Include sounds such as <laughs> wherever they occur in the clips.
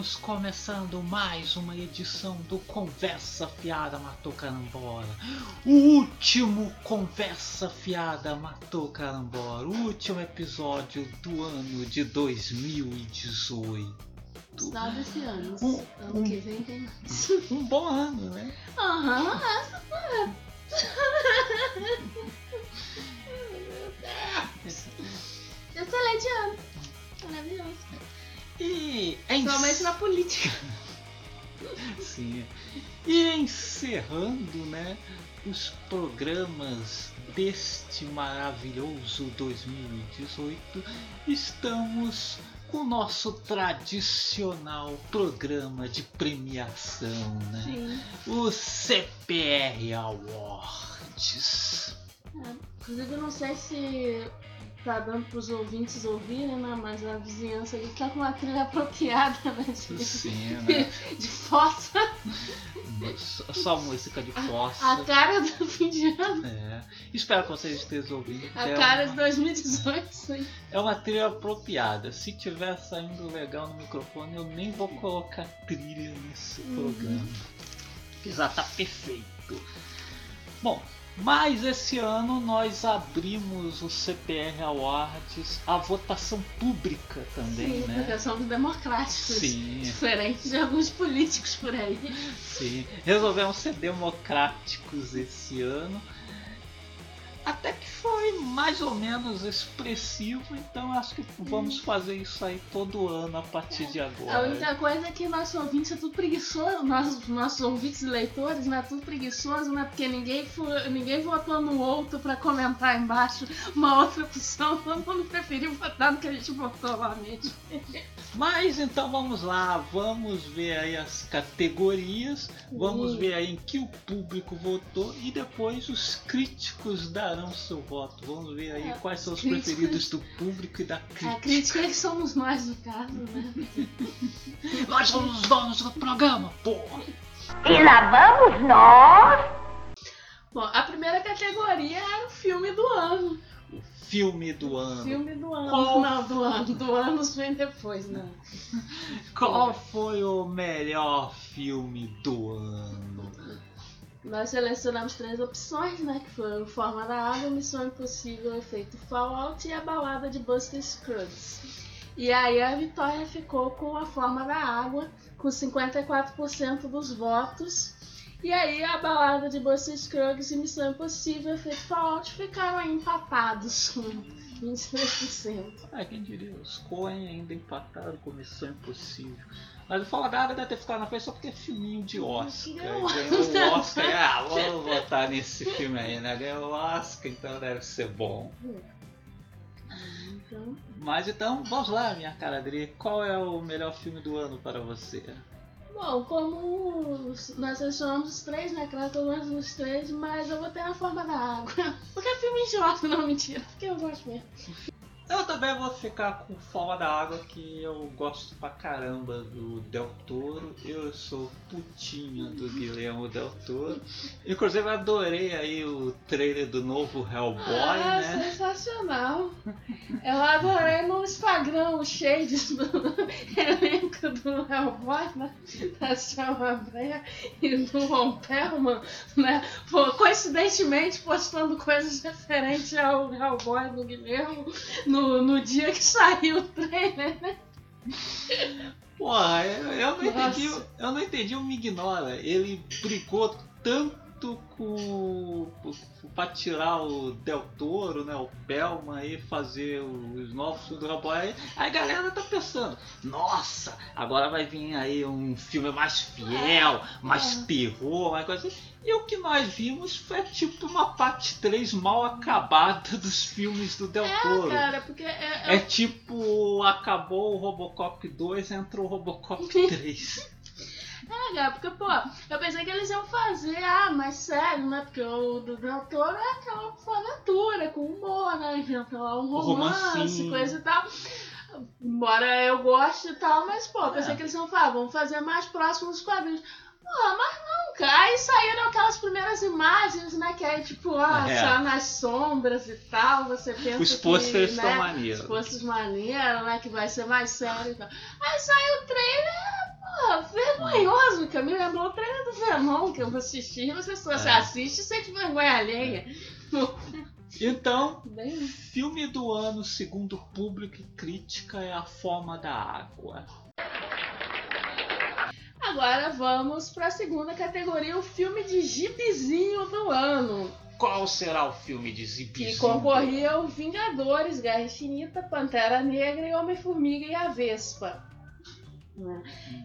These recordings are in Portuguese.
Estamos começando mais uma edição do Conversa Fiada Matou Carambola. O último Conversa Fiada Matou Carambola. O último episódio do ano de 2018. Final desse ano. Um- ano um- que vem tem mais. <laughs> Um bom ano, né? Aham, essa foi. Excelente ano. Maravilhoso. E Principalmente na política. <laughs> Sim. E encerrando, né, os programas deste maravilhoso 2018, estamos com o nosso tradicional programa de premiação, né? Sim. O CPR Awards. É, Inclusive, eu não sei se tá dando pros ouvintes ouvirem, né? Mas a vizinhança ali tá com uma trilha apropriada, né? De, Sim, né? de fossa. Só- música de A fossa. cara do fim de ano. É. Espero que vocês estejam ouvindo. A É cara uma- de 2018. sim. É uma trilha apropriada. Se tiver saindo legal no microfone, eu nem vou colocar trilha nesse Uhum. programa. Porque já tá perfeito. Bom, mas esse ano nós abrimos o CPR Awards a votação pública também, Sim, né? porque somos democráticos. Sim, Diferente de alguns políticos por aí. sim. Resolvemos ser democráticos esse ano. Até que foi mais ou menos expressivo, então acho que vamos fazer isso aí todo ano a partir de A agora. única coisa é que nosso ouvinte é tudo preguiçoso, nossos, nossos ouvintes e leitores, né? Tudo preguiçoso, né? Porque ninguém, foi, ninguém votou no outro pra comentar embaixo uma outra opção. <laughs> Todo mundo preferiu votar no que a gente votou lá mesmo. Mas então vamos lá, vamos ver aí as categorias, vamos Sim. ver aí em que o público votou e depois os críticos darão seu voto. Vamos ver aí É, quais são os críticos- preferidos do público e da A crítica. crítica é que somos nós, no caso, né? <laughs> Nós somos os donos do programa, porra! E lá vamos nós. Bom, a primeira categoria era o filme do ano. Filme do ano. Filme do ano. Qual- Não, do ano. Do ano vem depois, né? Qual foi o melhor filme do ano? Nós selecionamos três opções, né? Que foram Forma da Água, Missão Impossível, Efeito Fallout e a balada de Buster Scruggs. E aí a vitória ficou com a Forma da Água, com 54% dos votos. E aí a balada de Buster Scruggs e Missão Impossível, Efeito Fallout ficaram aí empatados com 23%. Ah, quem diria, os Coen ainda empataram com Missão Impossível. Mas o Água deve ter ficado na frente só porque é filminho de Oscar. Ganhou o Oscar. Ah, vamos <laughs> votar nesse filme aí, né? Ganhou o Oscar, então deve ser bom. Então, Mas então, vamos lá, minha cara Adri. Qual é o melhor filme do ano para você? Bom, como nós selecionamos os três, né? Claro que eu gosto dos três, mas eu vou ter a forma da água. <laughs> Porque é filme idiota, não, mentira. Porque eu gosto mesmo. Eu também vou ficar com Fala da Água, que eu gosto pra caramba do Del Toro. Eu sou putinho do Guilherme Del Toro. Inclusive adorei aí o trailer do novo Hellboy, ah, né? sensacional. Eu adorei no Instagram os shades do elenco do Hellboy, né? Da Selma Breia e do Ron Perlman, né? Coincidentemente postando coisas referentes ao Hellboy do Guilherme no, no dia que saiu o trailer, né? Porra, eu, eu não Nossa. entendi. Eu não entendi o Me Ignora. Ele brigou tanto com. pra tirar o Del Toro, né? O Pelman aí fazer os novos filmes do Hellboy. Aí a galera tá pensando, nossa, agora vai vir aí um filme mais fiel, mais É. terror, mais coisa assim. E o que nós vimos foi tipo uma parte 3 mal acabada dos filmes do Del É, Toro. cara, porque é, é É tipo, acabou o Robocop 2, entrou o Robocop <laughs> 3. É, cara, porque, pô, eu pensei que eles iam fazer, ah, mais sério, né? Porque o do Del Toro é aquela aventura, com humor, né? Inventar lá um romance, romancinho. coisa e tal. Embora eu goste e tal, mas, pô, eu pensei É. que eles iam falar, vamos fazer mais próximo dos quadrinhos. Pô, mas cara. Aí saíram aquelas primeiras imagens, né? Que é tipo, ah, É. só nas sombras e tal. Você pensa Os que, pôsteres né, estão Os maneiros. pôsteres maneiros, né? Que vai ser mais sério e tal. Aí saiu o trailer, pô, vergonhoso, que me lembrou o trailer do Venom que eu assisti. Você só você É. assiste e sente vergonha alheia. Então, <laughs> Bem, filme do ano, segundo público e crítica, é A Forma da Água. agora vamos pra segunda categoria, o filme de gibizinho do ano. Qual será o filme de Que Zibizinho? concorria Vingadores, Guerra Infinita, Pantera Negra e Homem-Formiga e a Vespa. Né?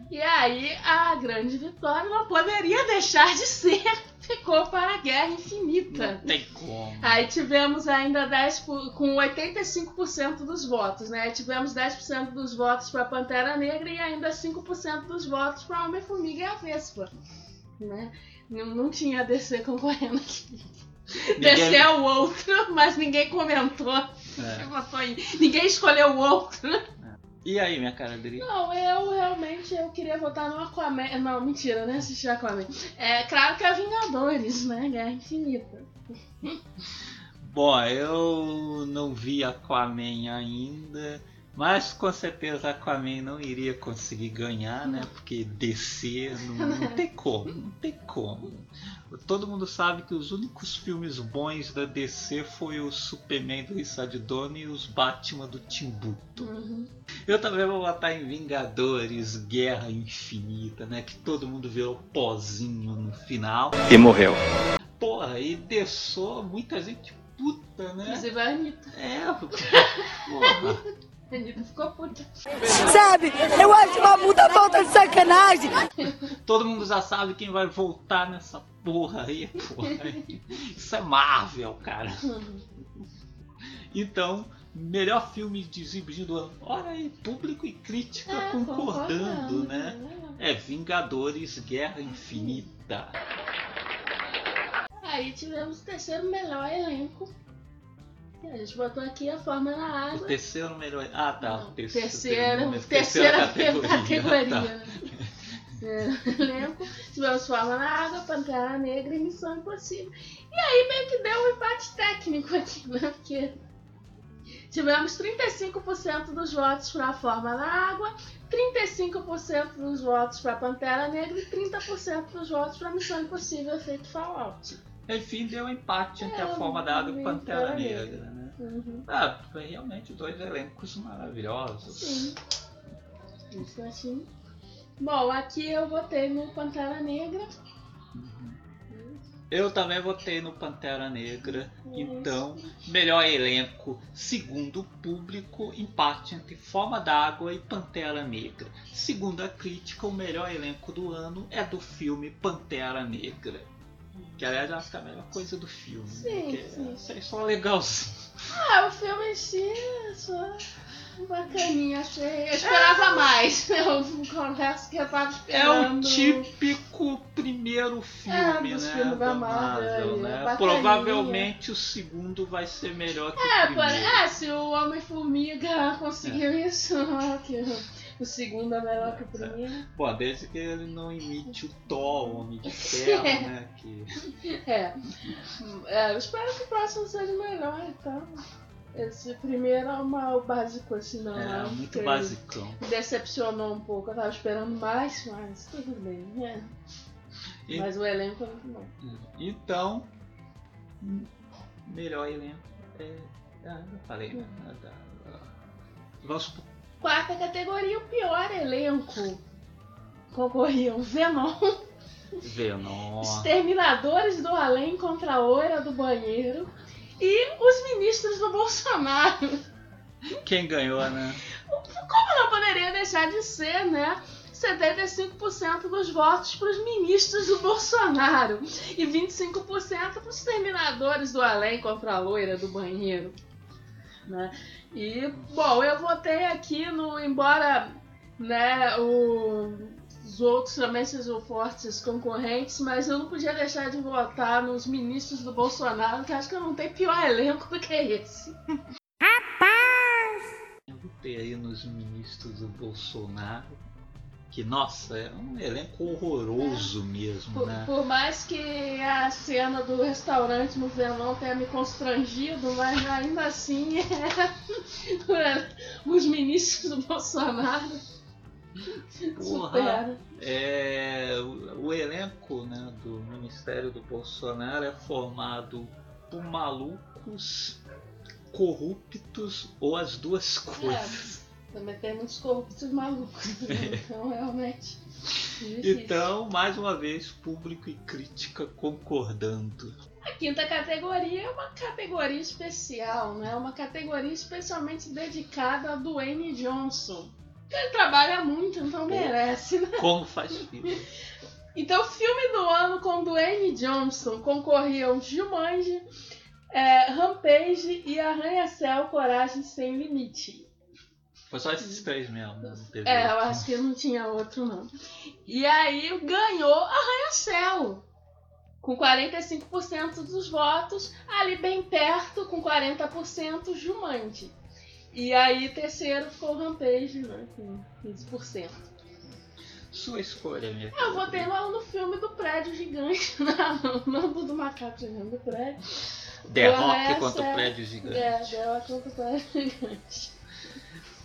E aí a grande vitória não poderia deixar de ser, <laughs> ficou para a Guerra Infinita. Não tem como. Aí tivemos ainda 10 por- com 85% dos votos, né? Tivemos 10% dos votos para Pantera Negra e ainda 5% dos votos para Homem-Formiga e a Vespa. Né? Não, não tinha DC concorrendo aqui. DC é o outro, mas ninguém comentou. É. Ninguém escolheu o outro. E aí, minha cara dele? Não, eu realmente eu queria votar no Aquaman. Não, mentira, né? Assistir Aquaman. É claro que é Vingadores, né? Guerra Infinita. Bom, eu não vi Aquaman ainda, mas com certeza Aquaman não iria conseguir ganhar, né? Porque DC não, não tem como, não tem como. Todo mundo sabe que os únicos filmes bons da DC foi o Superman do Richard Donner e os Batman do Tim Burton. Uhum. Eu também vou votar em Vingadores, Guerra Infinita, né? Que todo mundo virou pozinho no final. E morreu. Porra, e deixou muita gente puta, né? Inclusive a Anitta. É, <laughs> porra. Ficou puta. Sabe? Eu acho uma puta falta de sacanagem. <laughs> Todo mundo já sabe quem vai voltar nessa porra aí, porra. Isso é Marvel, cara. Então, melhor filme de exibido do ano. Olha aí, público e crítica É, concordando, né? É Vingadores Guerra Infinita. Aí tivemos o terceiro melhor elenco. E A gente botou aqui a forma na O água. terceiro melhor. Ah, tá. Não, o terceiro, <laughs> terceira, é terceira, categoria. categoria. Tá. É, elenco. Tivemos Forma na Água, Pantera Negra e Missão Impossível. E aí meio que deu um empate técnico aqui, né? Porque tivemos 35% dos votos para a Forma na Água, 35% dos votos para Pantera Negra e 30% dos votos para Missão Impossível Efeito Fallout. Enfim, deu um empate entre a É, forma da água e Pantera Pantera Negra. Negra, né? Uhum. Ah, foi realmente dois elencos maravilhosos. Sim. Isso assim. Bom, aqui eu votei no Pantera Negra. Eu também votei no Pantera Negra. Isso. Então, melhor elenco, segundo o público, empate entre Forma d'Água e Pantera Negra. Segundo a crítica, o melhor elenco do ano é do filme Pantera Negra. Que aliás acho que é a melhor coisa do filme. Sim, porque sim. É só legalzinho. Ah, o filme em si é só bacaninha, achei. Eu esperava mais. <laughs> Eu confesso que eu tava É esperando. o típico primeiro filme, dos né? da Marvel, né? Provavelmente o segundo vai ser melhor que É, o primeiro. é, se o Homem-Formiga conseguiu isso, <laughs> que o segundo é melhor que o primeiro. Bom, desde que ele não imite o Thor, o Homem de Ferro, <laughs> né? Que... É. é. Eu espero que o próximo seja melhor, então. Esse primeiro é o básico, assim, não. É, acho muito basicão. me Decepcionou um pouco, eu tava esperando mais, mas tudo bem, né? E- Mas o elenco é muito bom. Então, hum, melhor elenco é. Ah, já falei, né? Vamos Quarta categoria, o pior elenco. Concorriam Venom, Venom. Exterminadores do Além contra a Oira do Banheiro e os ministros do Bolsonaro. Quem ganhou, né? Como não poderia deixar de ser, né? 75% dos votos para os ministros do Bolsonaro e 25% para os terminadores do além contra a loira do banheiro. Né? E, bom, eu votei aqui no. Embora né, o os outros também sejam fortes concorrentes, mas eu não podia deixar de votar nos ministros do Bolsonaro, que acho que não tem pior elenco do que esse. Eu botei aí nos ministros do Bolsonaro. Que, nossa, é um elenco horroroso mesmo, Por, né? por mais que a cena do restaurante no Velão tenha me constrangido, mas ainda assim <laughs> é... os ministros do Bolsonaro Porra. É, o, o elenco né, do Ministério do Bolsonaro é formado por malucos, corruptos ou as duas coisas. É, também tem muitos corruptos malucos, né? então realmente. difícil. Então, mais uma vez, público e crítica concordando. A quinta categoria é uma categoria especial, né? Uma categoria especialmente dedicada a Dwayne Johnson. Ele trabalha muito, então merece, né? Como faz filme? <laughs> Então, filme do ano com Dwayne Johnson concorriam Jumanji, é, Rampage e Arranha-Céu Coragem Sem Limite. Foi só esses três mesmo, né? É, eu acho que não tinha outro não. E aí ganhou Arranha-Céu. Com 45% dos votos, ali bem perto, com 40% Jumanji. E aí terceiro ficou o Rampage, né? Com 15%. Sua escolha, minha Eu votei no, no filme do prédio gigante, não, não do, do macaco gigante, do prédio. Essa contra o prédio gigante. É, dela contra o prédio gigante.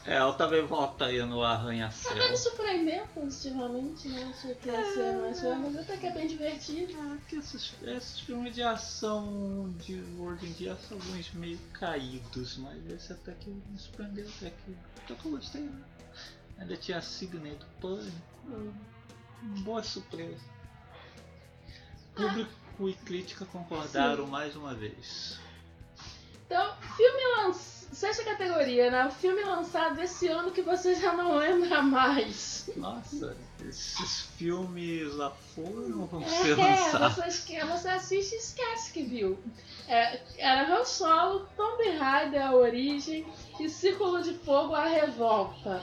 É, eu também voto aí no Ela me Arranha-Céu. surpreendeu positivamente, né? Achei que ia ser mais mas até que é bem divertido. Ah, que esses, esses filmes de ação de hoje em dia são alguns meio caídos, mas esse até que me surpreendeu, até que, até que eu gostei. Né? Ainda tinha a Sidney do Pânico, Hum. boa surpresa. Público e crítica concordaram mais uma vez. Então, filme lançado. Sexta categoria, né? O filme lançado esse ano que você já não lembra mais. Nossa, esses filmes lá foram vão ser É, lançados. você, você assiste e esquece que viu. É, era Han Solo, Tomb Raider, A Origem e Círculo de Fogo, A Revolta.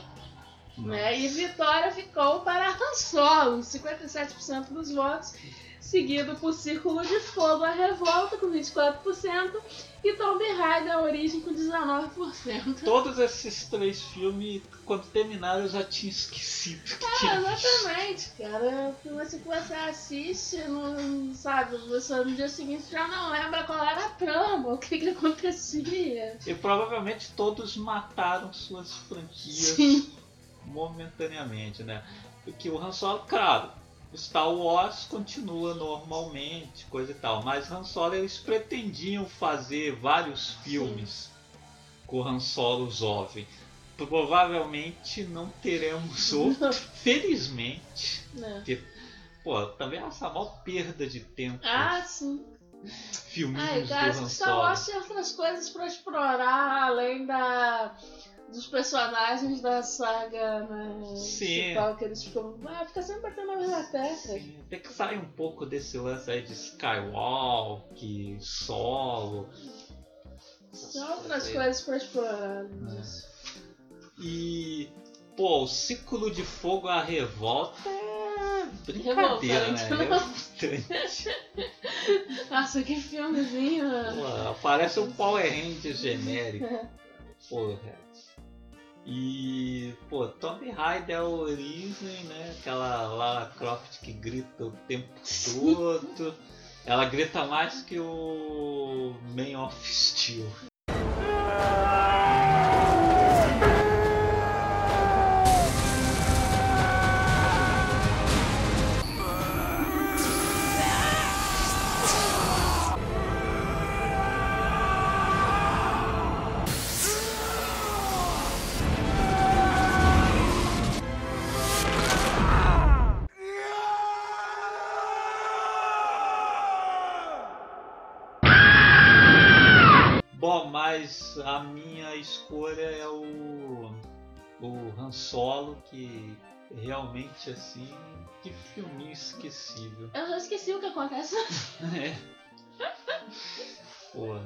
Né? E Vitória ficou para Han Solo, 57% dos votos, seguido por Círculo de Fogo, A Revolta, com 24%, e Tomb Raider, A Origem, com 19%. Todos esses três filmes, quando terminaram, eu já tinha esquecido que Ah, exatamente, cara. Você que você assiste, não sabe, você no dia seguinte já não lembra qual era a trama, o que, que acontecia. E provavelmente todos mataram suas franquias Sim. momentaneamente, né? Porque o Han Solo, claro, Star Wars continua normalmente, coisa e tal, mas Han Solo eles pretendiam fazer vários filmes com o Han Solo jovem. Provavelmente não teremos outro, felizmente. Né? Pô, também essa maior perda de tempo. Ah, sim. filminhos Ai, do cara, Han Star Solo. Wars tinha outras coisas pra explorar além da. Dos personagens da saga né, principal que eles ficam. Ah, fica sempre batendo na mesma. Sim, Tem que sair um pouco desse lance aí de Skywalk, solo. Tem outras coisas pra explorar. né? E, pô, o ciclo de fogo à revolta é brincadeira, né? Revoltante. É <laughs> bastante. Nossa, que filmezinho. né? Pô, parece um Power Ranger genérico. <laughs> Porra. E, pô, Tomb Raider é a origem, né? Aquela Lara Croft que grita o tempo todo. <laughs> Ela grita mais que o Man of Steel. O Han Solo, que realmente assim, que filminho esquecível. Eu já esqueci o que acontece. <laughs> É. Porra,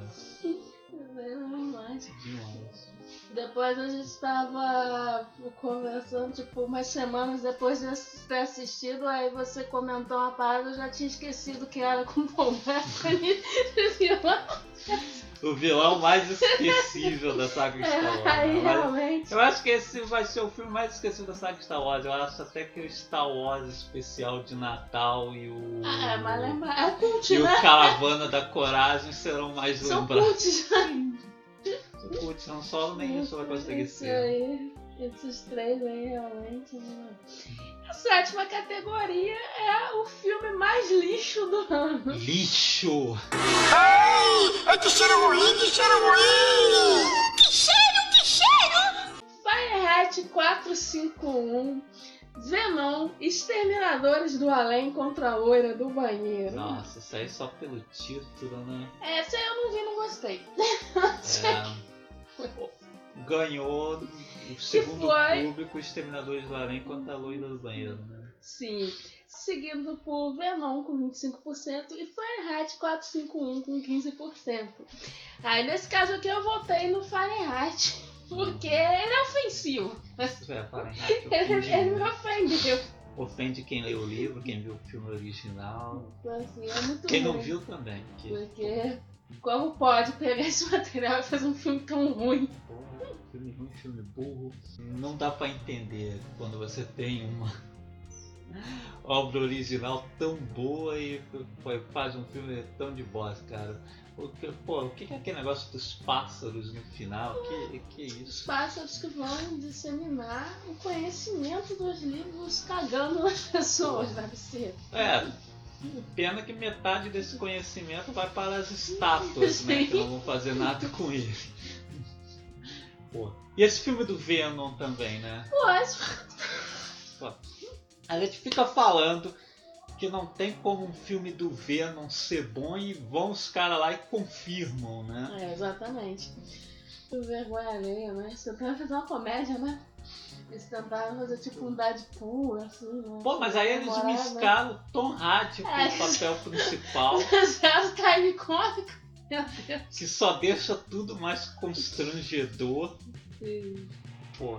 demais. Depois a gente tava conversando, tipo, umas semanas depois de ter assistido, aí você comentou uma parada, eu já tinha esquecido que era com Paul Bettany. <laughs> <laughs> O vilão mais esquecível da saga Star Wars. aí né? Realmente. eu acho que esse vai ser o filme mais esquecido da saga Star Wars. Eu acho até que o Star Wars especial de Natal e o. Ah, é, mas lembra. É cult, E o né? Caravana da Coragem serão mais São lembrados. cults. Putz, não solo nem isso vai conseguir ser. aí, esses três aí realmente. Né? A sétima categoria é o filme mais lixo do ano. Lixo! Ai, que cheiro ruim, que cheiro ruim! Que cheiro, que cheiro! Firehat 451, Venom, Exterminadores do Além contra a Loira do Banheiro. Nossa, isso aí só pelo título, né? Essa eu não vi, não gostei. É, <laughs> ganhou o segundo foi? público Exterminadores do Além contra a Loira do Banheiro, né? Sim. Seguido por Venom com 25% e Fahrenheit 451 com 15%. Aí nesse caso aqui eu votei no Fahrenheit, porque ele é ofensivo. É, <laughs> Fahrenheit Ele, ele me ofendeu. ofende quem leu o livro, quem viu o filme original. Então, assim, é Quem não ruim. viu também. Que, Porque como pode pegar esse <laughs> material e fazer um filme tão ruim? Filme ruim, filme burro. Não dá pra entender quando você tem uma <laughs> obra original tão boa e faz um filme tão de bosta, cara. Porque, pô, o que é aquele negócio dos pássaros no final? Que, que Os isso? pássaros que vão disseminar o conhecimento dos livros cagando nas <laughs> pessoas, deve ser. É, pena que metade desse conhecimento vai para as estátuas, né? <laughs> Que não vão fazer nada com ele. Pô. E esse filme do Venom também, né? Pô, esse- A gente fica falando que não tem como um filme do Venom ser bom e vão os caras lá e confirmam, né? É, exatamente. O vergonha alheia, né? Eles tentaram fazer uma comédia, né? Eles tentaram fazer tipo um Deadpool, assim, né? Pô, mas aí eles miscaram Tom Hardy com É. o papel principal, <laughs> Zero time cômico. Que só deixa tudo mais constrangedor. Sim. Pô.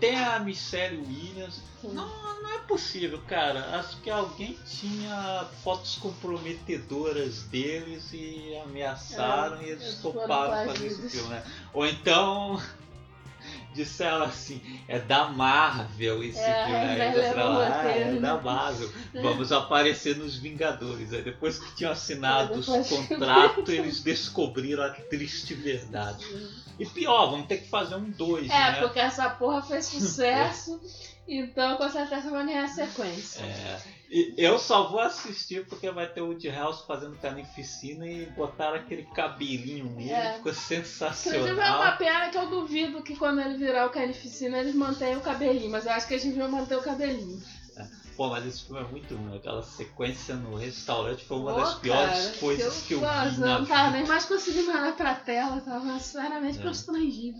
Tem a Michelle Williams. Não, não é possível, cara. Acho que alguém tinha fotos comprometedoras deles e ameaçaram É, e eles toparam fazer esse filme, né? Ou então disseram assim, é da Marvel esse É, filme. Aí ah, é da né?" Marvel. <laughs> Vamos aparecer nos Vingadores. Aí depois que tinham assinado os contratos, eles descobriram a triste verdade. E pior, vamos ter que fazer um dois, É, né? porque essa porra fez <laughs> sucesso, então com certeza vai ganhar sequência. É, eu só vou assistir porque vai ter o Woody House fazendo carnificina e botaram aquele cabelinho nele, É. ficou Inclusive é uma sensacional. pena que eu duvido que quando ele virar o Carnificina eles mantenham o cabelinho, mas eu acho que eles deviam manter o cabelinho. Pô, mas esse filme é muito ruim. Aquela sequência no restaurante foi uma Pô, das piores cara, coisas que eu, Nossa, vi eu não tava vida. nem mais conseguindo olhar pra tela, eu tava sinceramente É. constrangido.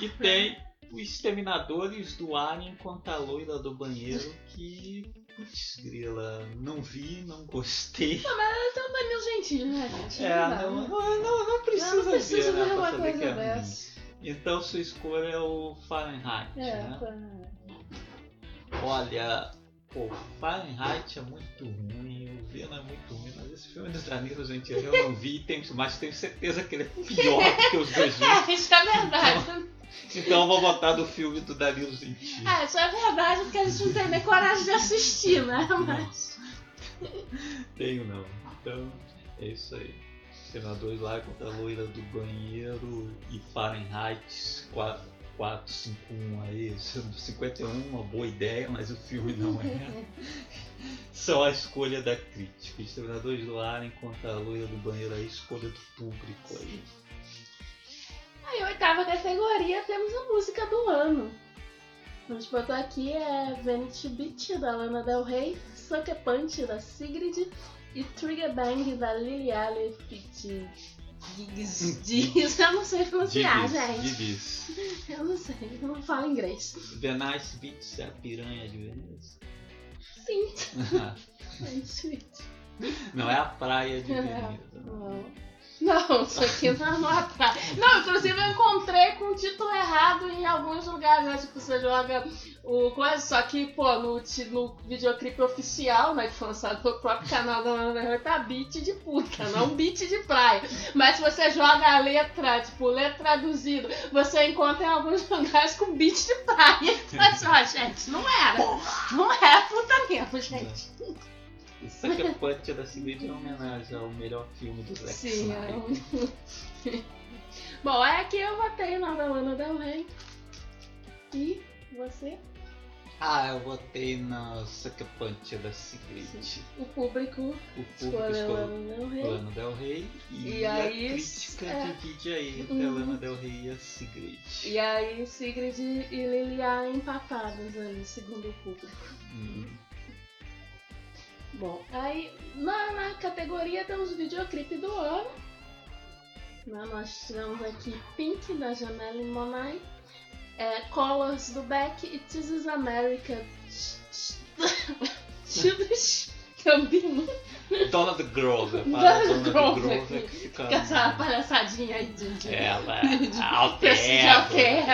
E tem os Exterminadores do Alien contra a loira do banheiro que. Putz, grila, não vi, não gostei. Não é meu gentil, né, gente? É, não, né? não, não, não precisa, não precisa ver, né, ver pra uma coisa é dessa. Então sua escolha é o Fahrenheit, É, né? foi- Olha, pô, Fahrenheit é muito ruim, o Venom é muito ruim, mas esse filme dos Danilo Gentili eu <laughs> não vi, tenho, mas tenho certeza que ele é pior do que os dois <laughs> juntos. É, isso é verdade. Então eu vou botar do filme do Danilo Gentili. É, isso é verdade, porque a gente não tem nem coragem de assistir, né? Mas. Tenho não. Então é isso aí. Senadores lá contra a loira do banheiro e Fahrenheit 4, 451 aí. 51 uma boa ideia, mas o filme não é. <laughs> Só a escolha da crítica. Exterminadores do Alien contra a loira do banheiro, a escolha do público aí. Aí, oitava categoria, temos a música do ano. Gente botou aqui é Vanity Beach, da Lana Del Rey, Sucker Punch, da Sigrid, e Trigger Bang, da Lily Allen Fit. Diz, diz, <laughs> eu não sei pronunciar, gente. Divis. <laughs> Eu não sei, eu não falo inglês. The Nice Beach é a piranha de Veneza. Sim, <laughs> Vanity Beach. Não é a praia de É. Veneza. Não. Não, isso aqui não, não atrai. Não, inclusive eu encontrei com o título errado em alguns lugares, né? Tipo, você joga o coisa, só que, pô, no, no videoclipe oficial, né? Que foi lançado pelo próprio canal da Rey, tá beat de puta, não <laughs> beat de praia. Mas se você joga a letra, tipo, letra traduzida, você encontra em alguns <laughs> lugares com beat de praia. Mas, ó, gente, não era. Não era puta mesmo, gente. Isso aqui é Punch da Sigrid em homenagem ao melhor filme do Zack Sim, Snyder. é. <laughs> Bom, é que eu votei na da Lana Del Rey. E você? Ah, eu votei na Sucker Punch da Sigrid. O público O público escolheu Lana Del Rey. Lana Del Rey e, E a aí, crítica é. divide aí entre Uhum. a Lana Del Rey e a Sigrid. E aí, Sigrid e Lilia empatadas ali, segundo o público. Hum. Bom, aí na, na categoria temos o videoclipe do ano. Né, Nós tivemos aqui Pink da Janelle Monáe, é, Colors do Beck e This is America. Gambino. Donald Grover, Donald Grover. Com essa palhaçadinha aí de. de- Ela <laughs> de alter de ego. alter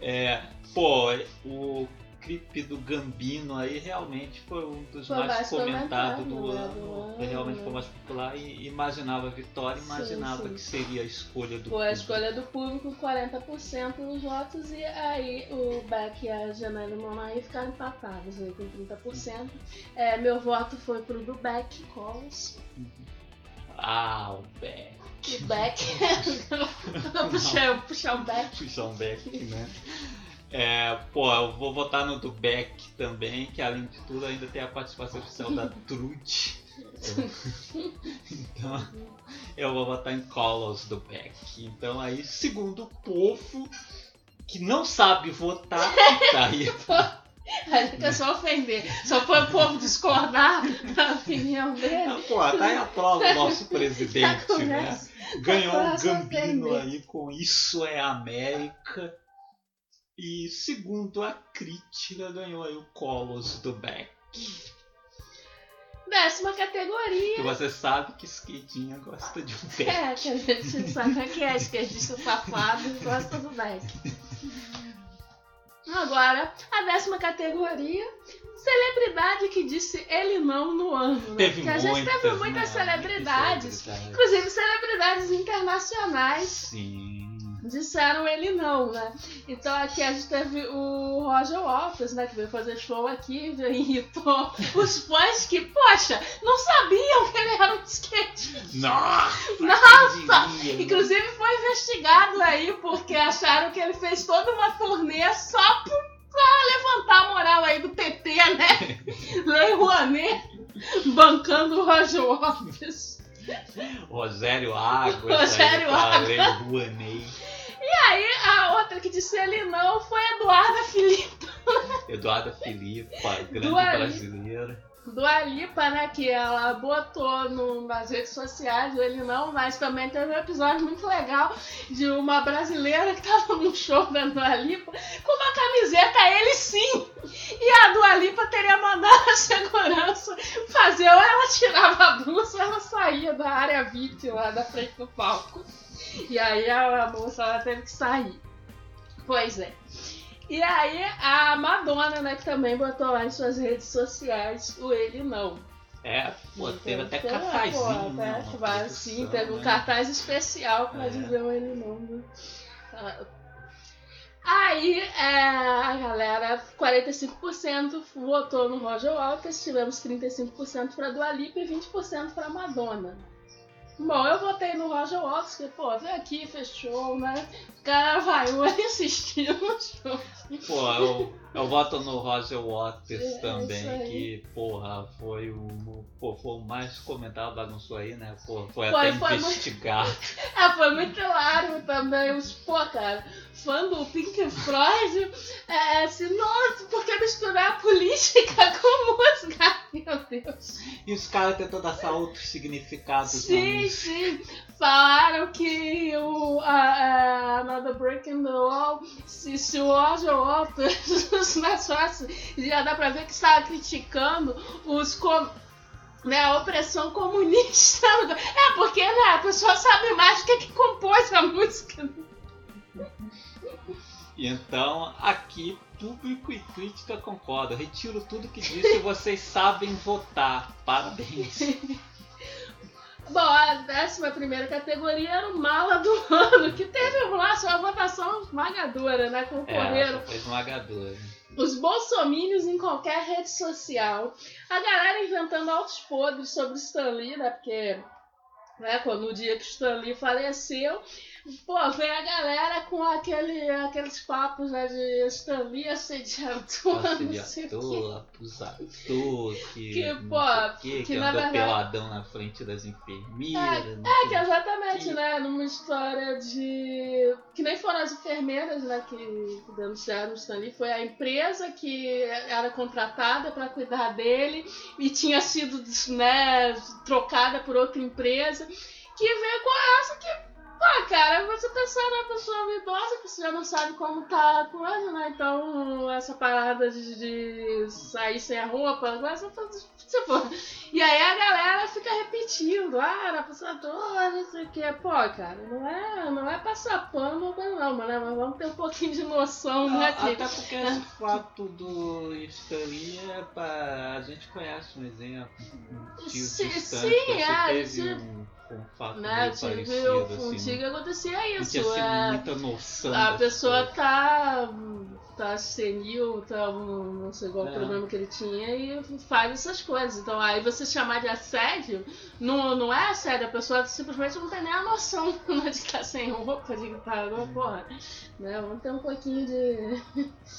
É, pô, o clipe do Gambino aí realmente foi um dos Foi mais, mais comentados do né, ano. Foi realmente foi mais popular e imaginava a vitória, Sim, imaginava sim. que seria a escolha do Foi a público. escolha do público, 40% dos votos, e aí o Beck e a Janelle Monáe ficaram empatados aí com 30%. É, meu voto foi pro do Beck, Colors. Ah, o Beck. O Beck. puxei, eu puxei o Beck. Puxar um Beck, né? É, pô, eu vou votar no do Beck também, que além de tudo ainda tem a participação oficial da <laughs> Trude. então, eu vou votar em Colors do Beck. Então aí, segundo o povo que não sabe votar, tá aí. <laughs> Aí fica só ofender. Só foi o povo discordar da opinião dele. Pô, tá aí a prova o nosso presidente, Tá né? começa- Ganhou um a Gambino aí com Isso é América. E segundo a crítica, ganhou aí o Colos do Beck. Décima categoria. Que você sabe que esquerdinha gosta de um Beck. É, que a gente sabe que é esquerdista safado e gosta do Beck. Agora, a décima categoria. Celebridade que disse ele não no ano. Né? Teve Porque a gente muitas, teve muitas né? celebridades. Muitas celebridades. Inclusive celebridades internacionais Sim. Disseram ele não, né? Então aqui a gente teve o Roger Waters, né? Que veio fazer show aqui e irritou os fãs que, poxa, não sabiam que ele era um skate. Nossa! Nossa! diria? Inclusive foi investigado aí porque acharam que ele fez toda uma turnê só pro- pra levantar a moral aí do PT, né? <laughs> Lei Rouanet bancando o Roger Waters. Rogério Águas. Rogério Águas. Lei Rouanet. E aí a outra que disse ele não foi Eduarda Felipe. Eduarda Filipe, grande Dua Lipa. brasileira. do Alipa, né? Que ela botou no, nas redes sociais, ele não, mas também teve um episódio muito legal de uma brasileira que tava num show da Dua Lipa com uma camiseta, ele sim! E a Dua Lipa teria mandado a segurança fazer, ou ela tirava a blusa ou ela saía da área VIP lá da frente do palco. E aí a, a moça ela teve que sair. Pois é. E aí a Madonna, né, que também botou lá em suas redes sociais o ele não. É, pô, teve até Então, cartazinho. pô, né, até, assim, produção, teve um né? cartaz especial pra É. dizer o ele não. né? Aí é, a galera, 45% votou no Roger Waters, tivemos 35% pra Dua Lipa e 20% pra Madonna. Bom, eu votei no Roger Waters, que, pô, veio aqui, fechou, né? O cara vai e assistiu no show. Pô, eu, eu voto no Roger Waters É, também, isso aí. que, porra, foi o, pô, foi o mais comentado, bagunçou aí, né? Pô, foi, Foi, até foi muito- investigado. Ah, <laughs> foi muito hilário também. Os, pô, cara, fã do Pink Floyd, é, assim, nossa, por que misturar política <laughs> com música? Meu Deus. E os caras tentando achar outros significados na Sim, sim. Falaram que o a, a Another Break in the Wall, se, se o Roger Waters nas faces, já dá pra ver que estava criticando os com... né, a opressão comunista. É, porque né, a pessoa sabe mais do que, que compôs a música. E então, aqui, público e crítica concordam. Retiro tudo que disse e vocês sabem votar. Parabéns. <laughs> Bom, a décima primeira categoria era o mala do <laughs> ano, que teve lá sua votação esmagadora, né? É, Concorreram essa foi esmagadora. os bolsomínios em qualquer rede social, a galera inventando altos podres sobre Stan Lee, né? Porque né, quando no dia que Stan Lee faleceu, pô, veio a galera com aquele, aqueles papos né, de Stan Lee assediador. Assediador, abusador, que, Que, pô, que, que na verdade- peladão na frente das enfermeiras. não É, que exatamente, Que- né? Numa história de. Que nem foram as enfermeiras, né? Que que denunciaram o Stanley. Foi a empresa que era contratada para cuidar dele e tinha sido, né? Trocada por outra empresa. Que veio com essa que. Pô, cara, você pensar na pessoa idosa que você já não sabe como tá a coisa, né? Então, essa parada de, de sair sem a roupa, você faz. Tipo, e aí a galera fica repetindo, ah, era passador, não sei o que. Pô, cara, não é, não é passar pano ou coisa não, né? Mas vamos ter um pouquinho de noção, né? Que... Até porque esse fato do Stanley é pra... A gente conhece um exemplo, um tio Sim, sim, você é, teve sim. Um, um fato Né, meio tive parecido, o assim, contigo que acontecia não isso. tinha sido é, muita noção a pessoa coisas. tá, tá senil, tá um- não sei qual É. problema que ele tinha e faz essas coisas. Então aí você chamar de assédio, não, não é assédio, a pessoa simplesmente não tem nem a noção <laughs> de estar sem roupa, de estar, Uhum. porra. Né, vamos ter um pouquinho de.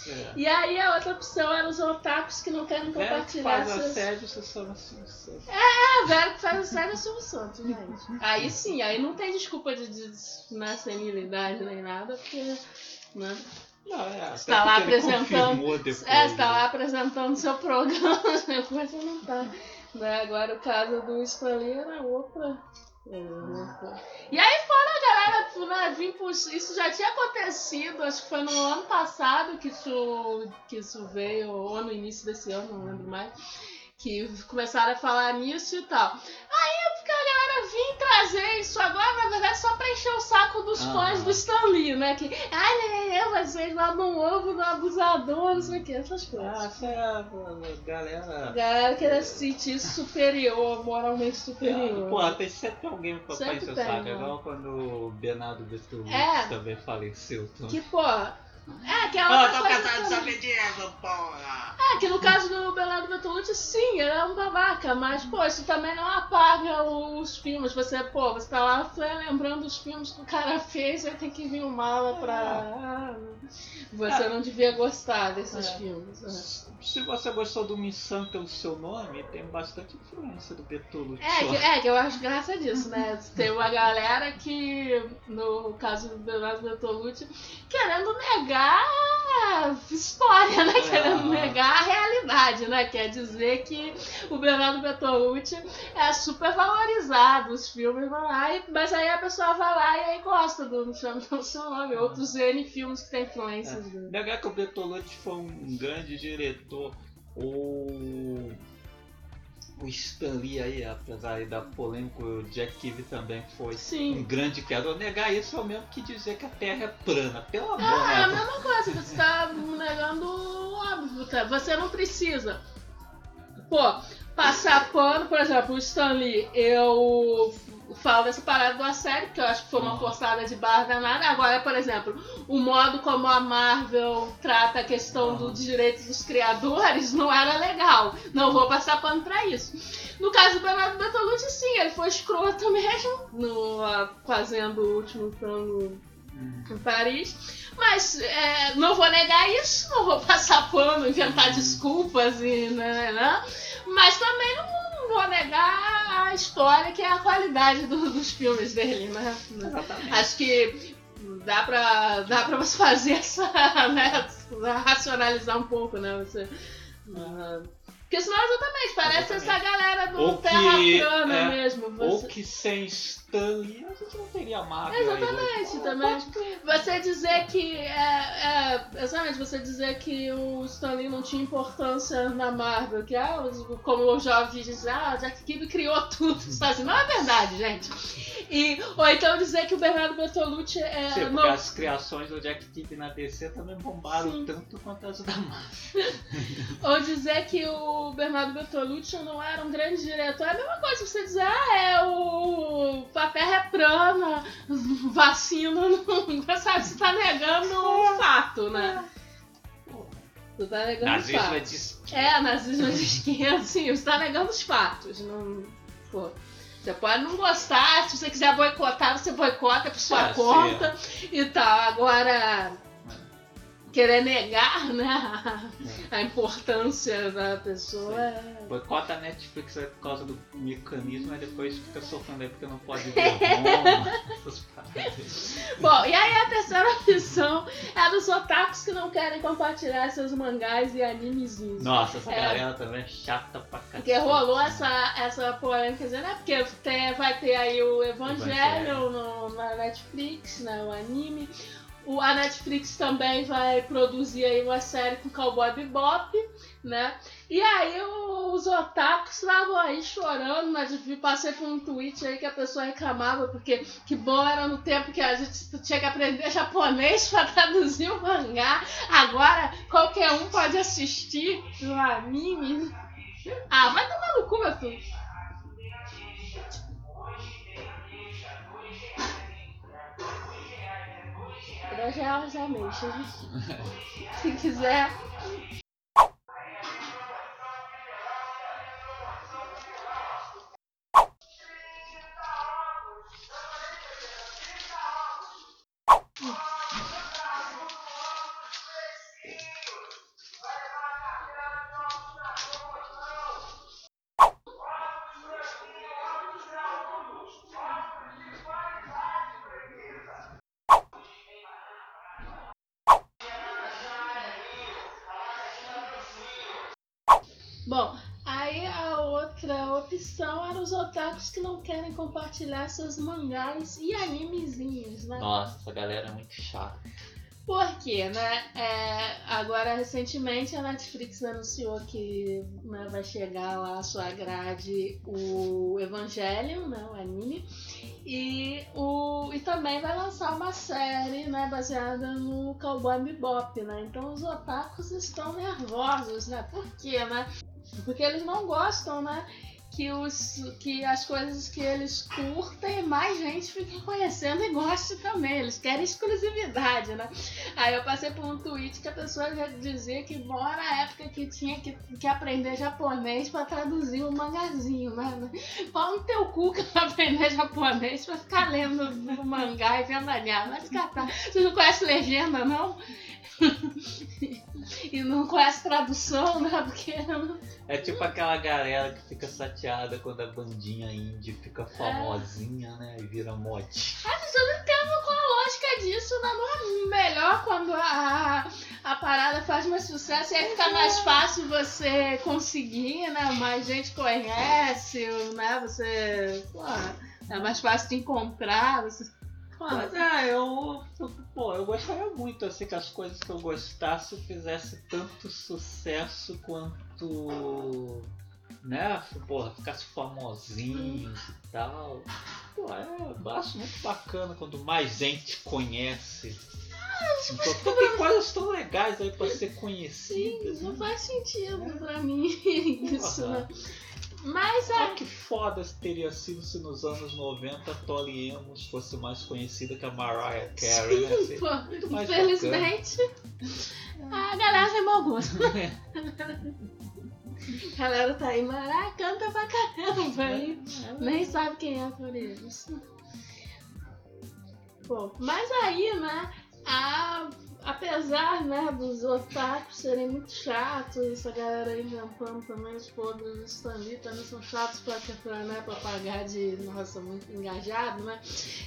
É. E aí a outra opção era os otakus que não querem que compartilhar faz seus... assédio, você só não se se- Ah, velho que faz assédio é Silvio Santos, gente. Aí sim, aí não tem desculpa de, de né, senilidade nem nada, porque. Né? Não, é, Está lá apresentando- confirmou depois, É, você tá né? lá apresentando seu programa, <laughs> depois você não tá. Né? Agora o caso do Stanley era outra. E aí fora a galera né, vir. Isso já tinha acontecido, acho que foi no ano passado que isso, que isso veio, ou no início desse ano, não lembro mais. Que começaram a falar nisso e tal. Aí galera vir trazer isso agora, na verdade, só pra encher o saco dos Aham. fãs do Stan Lee, né? Que, ai, né, eu, vocês babam ovo do abusador, não sei o que, essas coisas. Ah, essa é a galera. Galera querer se sentir superior, moralmente superior. Pô, tem sempre alguém pra seu tem, saco. né? Igual quando o Bernardo Bertolucci É. também faleceu. Então... Que, pô. É, que é Ah, outra tô também. saber disso, porra! É, que no caso do Bernardo Bertolucci, sim, ele é um babaca, mas, pô, isso também não apaga os filmes. Você, pô, você tá lá lembrando os filmes que o cara fez, aí tem que vir um mala pra. Você não devia gostar desses É. filmes. né? Se você gostou do Missan pelo seu nome, tem bastante influência do Bertolucci. É que, é, que eu acho graça disso, né? Tem uma galera que, no caso do Bernardo Bertolucci, querendo negar a história, né? É. Querendo negar a realidade, né? Quer dizer que o Bernardo Bertolucci é super valorizado, os filmes vão lá, e- mas aí a pessoa vai lá e aí gosta do Não Chama Pelo Seu Nome, outros N filmes que tem influências dele. Negar que o Bertolucci foi um grande diretor, ou o Stan Lee aí, apesar aí da polêmica, o Jack Kirby também foi um Sim. grande criador. Negar isso é o mesmo que dizer que a Terra é plana. Pelo amor, Ah, é a mesma coisa, você tá negando o óbvio, tá? Você não precisa. Pô, passar pano, por exemplo, o Stanley, eu falo dessa parada do assédio, que eu acho que foi uma Uhum. forçada de barra danada. Agora, por exemplo, o modo como a Marvel trata a questão Uhum. dos direitos dos criadores não era legal. Não vou passar pano pra isso. No caso do Bernardo Bertolucci, sim, ele foi escroto <laughs> mesmo, no, fazendo o último tango Hum. em Paris. Mas é, não vou negar isso, não vou <laughs> passar pano, inventar desculpas e né, né, mas também não vou negar a história que é a qualidade do- dos filmes dele, né? Exatamente. Acho que dá pra, dá pra você fazer essa, <laughs> né, racionalizar um pouco, né? Você, ah, porque senão exatamente, parece Exatamente. essa galera do Ou que, Terra Plana é, mesmo. Ou Você... que sem Stan Lee, a gente não teria Marvel hoje. Exatamente, também. Você dizer que. É, é, exatamente, você dizer que o Stan Lee não tinha importância na Marvel, que ah, os- como eu já ouvi dizer, ah, o Jack Kirby criou tudo, sabe? Não é verdade, gente. E, ou então dizer que o Bernardo Bertolucci é. Sim, porque não- as criações do Jack Kirby na DC também bombaram Sim. tanto quanto as da Marvel. <laughs> Ou dizer que o Bernardo Bertolucci não era um grande diretor. É a mesma coisa você dizer, ah, é o. A terra é plana, vacina não. Sabe, você tá negando um fato, né? Você tá negando Nazismo é de É, nazismo de esquerda, sim, você tá negando os fatos. Não, pô. Você pode não gostar, se você quiser boicotar, você boicota por sua É, conta e tal. Agora, querer negar, né, a, a importância da pessoa é. Boicota a Netflix aí por causa do mecanismo, e depois fica sofrendo aí porque não pode ver. <laughs> Bom, e aí a terceira opção é a dos otakus que não querem compartilhar seus mangás e animezinhos. Nossa, essa É. galera também é chata pra caralho. Porque rolou essa, essa polêmica, dizendo, né? Porque tem- vai ter aí o Evangelho Evangelho. no- na Netflix, né? O anime. O, a Netflix também vai produzir aí uma série com Cowboy Bebop, né? E aí o- os otakus estavam aí chorando, mas eu passei por um tweet aí que a pessoa reclamava, porque que bom era no tempo que a gente tinha que aprender japonês <laughs> para traduzir o mangá. Agora qualquer um pode assistir no anime. Ah, vai tomar no cu, meu filho. Eu já, já mexo. Se quiser. Otakus que não querem compartilhar seus mangás e animezinhos, né? Nossa, essa galera é muito chata. Por quê, né? É, agora, recentemente, a Netflix anunciou que né, vai chegar lá a sua grade o Evangelion, né, o anime, e, o, e também vai lançar uma série né, baseada no Cowboy Bebop, né? Então os otakus estão nervosos, né? Por quê, né? Porque eles não gostam, né? Que, os, que as coisas que eles curtem, mais gente fique conhecendo e goste também. Eles querem exclusividade, né? Aí eu passei por um tweet que a pessoa já dizia que bora a época que tinha que, que aprender japonês pra traduzir o mangazinho, né? Pau no teu cu que vai aprender japonês pra ficar lendo o mangá e vendo anime. Vai descartar. Você não conhece legenda, não? <laughs> e não conhece tradução, né? Porque É tipo aquela galera que fica chateada quando a bandinha indie fica famosinha, né? E vira mote. Mas eu não entendo qual a lógica disso, né? Não é melhor quando a, a parada faz mais sucesso e aí fica mais fácil você conseguir, né? Mais gente conhece, né? Você. Pô, é mais fácil de encontrar. Você... Pô, Mas é, eu, Pô, eu gostaria muito assim que as coisas que eu gostasse fizesse tanto sucesso quanto. Né? Porra, ficasse famosinhos e tal. Pô, é, eu acho muito bacana quando mais gente conhece. Então, porque tem coisas tão legais aí pra ser conhecidas. Sim, não né? faz sentido pra mim isso, né? Mas é. Olha que foda teria sido se nos anos 90 a Tori Amos fosse mais conhecida que a Mariah Carey, né? Assim, Pô, infelizmente, a galera tem mau gosto. <laughs> A galera tá aí, mas ah, canta pra caramba aí. Nem sabe quem é por eles. Bom, mas aí, né, a, apesar né, dos otakus serem muito chatos, essa galera aí inventando também os podres do Stanley também são chatos pra, pra, né, pra pagar de, nossa, muito engajado, né?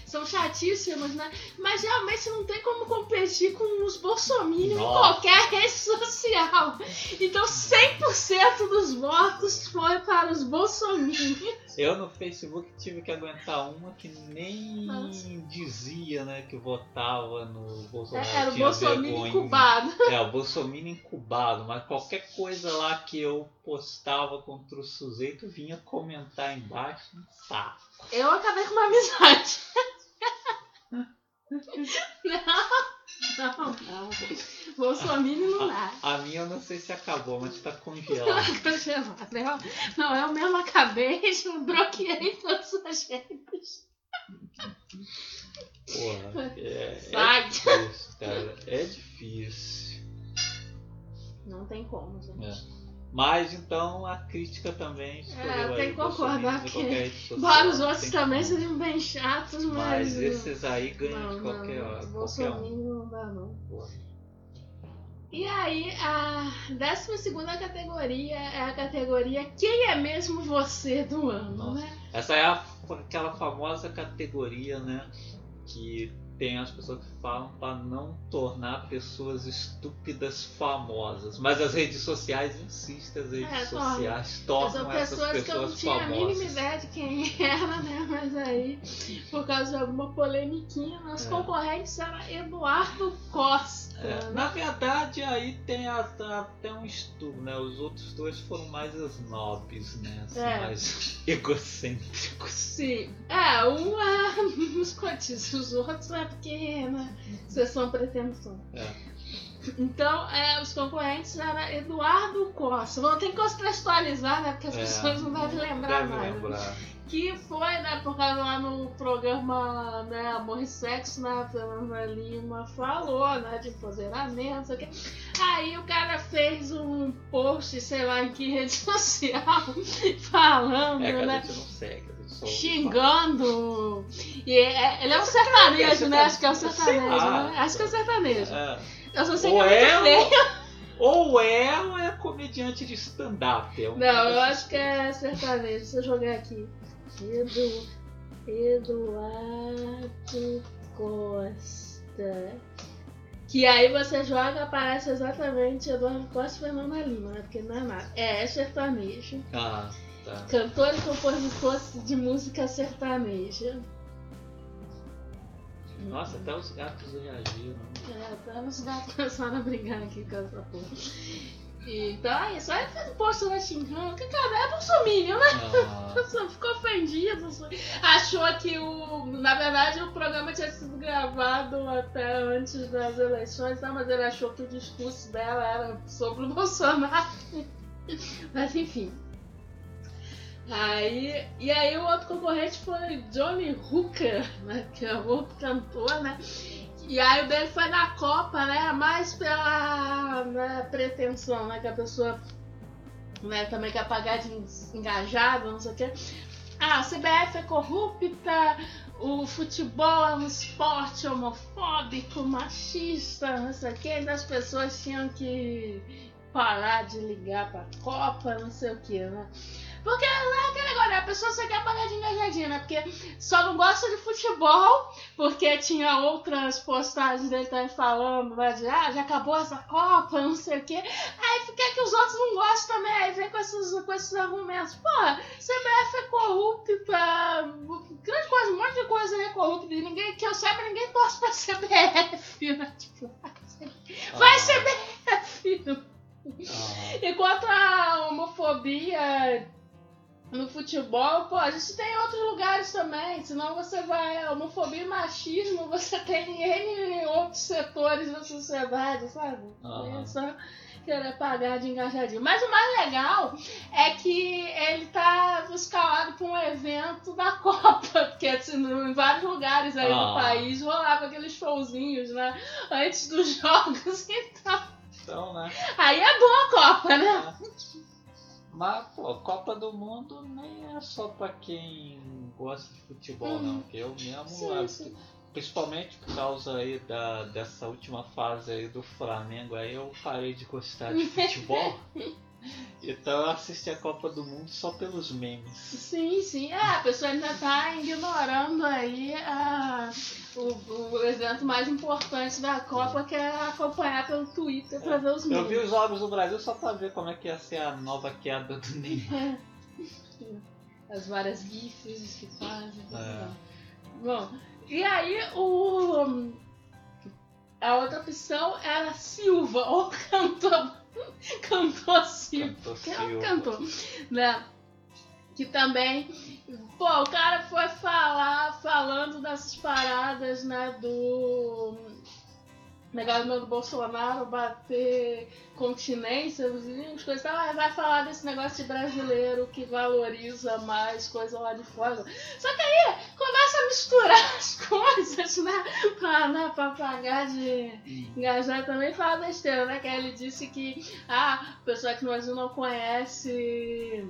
São chatíssimos, né? Mas realmente não tem como competir com os bolsominions em qualquer rede social. Então 100% dos votos foi para os bolsominions. Eu no Facebook tive que aguentar uma que nem Nossa. dizia, né, que votava no Bolsonaro. Era o Bolsonaro incubado. <laughs> É, o Bolsonaro incubado, mas qualquer coisa lá que eu postava contra o sujeito vinha comentar embaixo, um saco. Eu acabei com uma amizade. <laughs> Não, não, não. Bolsonaro não dá. A minha eu não sei se acabou, mas tá congelada. <laughs> Congelado. Eu- Não, eu mesmo acabei, <laughs> bloqueei todas as redes. Porra, é, é Sai. difícil, cara. É difícil. Não tem como, gente. É. Mas então a crítica também escolheu É, eu aí tenho que concordar, social, Vários tem outros também seriam bem chatos, mas. Mas esses aí ganham não, de qualquer não, hora. Qualquer Bolsonaro um. não dá, não. E aí, a 12 categoria é a categoria Quem é mesmo você do ano, Nossa. né? Essa é a- aquela famosa categoria, né? Que tem as pessoas que falam para não tornar pessoas estúpidas famosas. Mas as redes sociais insistem, as redes É, sociais São tornam essas pessoas que eu não pessoas tinha a mínima ideia de quem <laughs> era, né? Mas aí, por causa de alguma polemiquinha, nossos É. concorrentes eram Eduardo Costa. É, né? na verdade, aí tem até um estudo, né? Os outros dois foram mais snobs, né? Assim, É. mais <laughs> egocêntricos. Sim. É, um é <laughs> escotismo, os outros é porque, né? Vocês são pretensão. É. Então, é, os concorrentes eram Eduardo Costa. Vamos ter que contextualizar, né? Porque as É, pessoas não devem lembrar Deve mais. né? lembrar. Que foi, né, por causa lá no programa né, Amor e Sexo, né, a Fernanda Lima falou, né, de empoderamento, não sei o quê. Aí o cara fez um post, sei lá em que rede <laughs> social, falando, É que a né, gente não segue, xingando. E é- ele é um sertanejo, né? Acho que é um sertanejo, lá. né? Acho que é um sertanejo. É. Eu só sei que Ou é é, muito feio. ou é, ou é comediante de stand-up. É um Não, eu acho que é sertanejo. Deixa eu jogar aqui. Edu, Eduardo Costa. Que aí você joga, aparece exatamente Eduardo Costa e Fernanda Lima, né? Porque não é nada. É, é sertanejo. Ah, tá. Cantor e compositor de música sertaneja. Nossa, até os gatos reagiram. É, até os gatos começaram a brigar aqui com essa porra. E, então é isso. Aí fez um post lá xingando. Que cara, é bolsominion, né? Ah, <laughs> ficou ofendido. Achou que o. Na verdade, o programa tinha sido gravado até antes das eleições, tá? mas ele achou que o discurso dela era sobre o Bolsonaro. <laughs> Mas enfim. Aí, e aí o outro concorrente foi Johnny Hooker, <laughs> né? Que é outro cantor, né? E aí o dele foi na Copa, né? Mais pela né, pretensão, né? Que a pessoa né, também quer pagar de engajado, não sei o quê. Ah, a CBF é corrupta, o futebol é um esporte homofóbico, machista, não sei o quê. Então as pessoas tinham que parar de ligar pra Copa, não sei o quê, né? Porque é aquele negócio, né? a pessoa só quer pagar de engajadinha, né? Porque só não gosta de futebol, porque tinha outras postagens dele também falando, né? De, ah, já acabou essa Copa, não sei o quê. Aí fica que os outros não gostam também, aí vem com esses, com esses argumentos. Pô, CBF é corrupta, grande coisa, um monte de coisa é corrupta, ninguém, que eu saiba, ninguém torce pra CBF, né? <laughs> Tipo, vai CBF! ah, E quanto à homofobia no futebol, pô, a gente tem em outros lugares também. Senão você vai. Homofobia e machismo, <laughs> você tem N outros setores da sociedade, sabe? Aham. É só querer pagar de engajadinho. Mas o mais legal é que ele tá escalado para um evento da <laughs> Copa, porque assim, em vários lugares aí Ah. do país rolava aqueles showzinhos, né? Antes dos <laughs> jogos, então. então, né? Aí é boa a Copa, né? Mas, pô, Copa do Mundo nem é só pra quem gosta de futebol, não. Porque eu mesmo. Sim, ah, sim. principalmente por causa aí da, dessa última fase aí do Flamengo, aí eu parei de gostar de <laughs> futebol. então eu assisti a Copa do Mundo só pelos memes. Sim, sim. É, a pessoa ainda tá ignorando aí evento mais importante da Copa, que é acompanhar pelo Twitter pra ver os Eu vi memes. os jogos do Brasil só pra ver como é que ia ser a nova queda do Neymar. <laughs> as várias gifs que fazem. É. Bom, e aí o. A outra opção era Silva, <laughs> ou cantor. Cantor Silva. Cantor Que é um Silva. cantor, né? Que também. Pô, o cara foi falar, falando dessas paradas, né? Do. Negócio do Bolsonaro bater continência, os índios, coisa e tal, aí vai falar desse negócio de brasileiro que valoriza mais coisa lá de fora. Só que aí começa a misturar <laughs> as coisas, né? Pra, né, pra pagar de engajar também fala besteira, né? Que aí ele disse que ah, o pessoal aqui no Brasil não conhece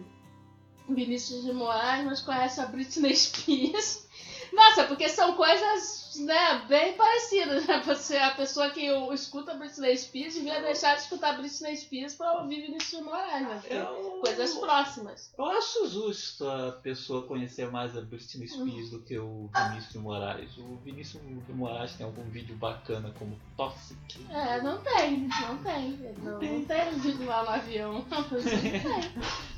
Vinícius de Moraes, mas conhece a Britney Spears. Nossa, porque são coisas né, bem parecidas, né? Você, a pessoa que escuta Britney Spears devia deixar de escutar Britney Spears pra ouvir Vinícius Moraes, né? Eu, Coisas próximas. eu acho justo a pessoa conhecer mais a Britney Spears do que o Vinícius Moraes. O Vinícius Moraes tem algum vídeo bacana como Toxic. É, não tem, não tem. Não, não tem vídeo lá no avião. <laughs>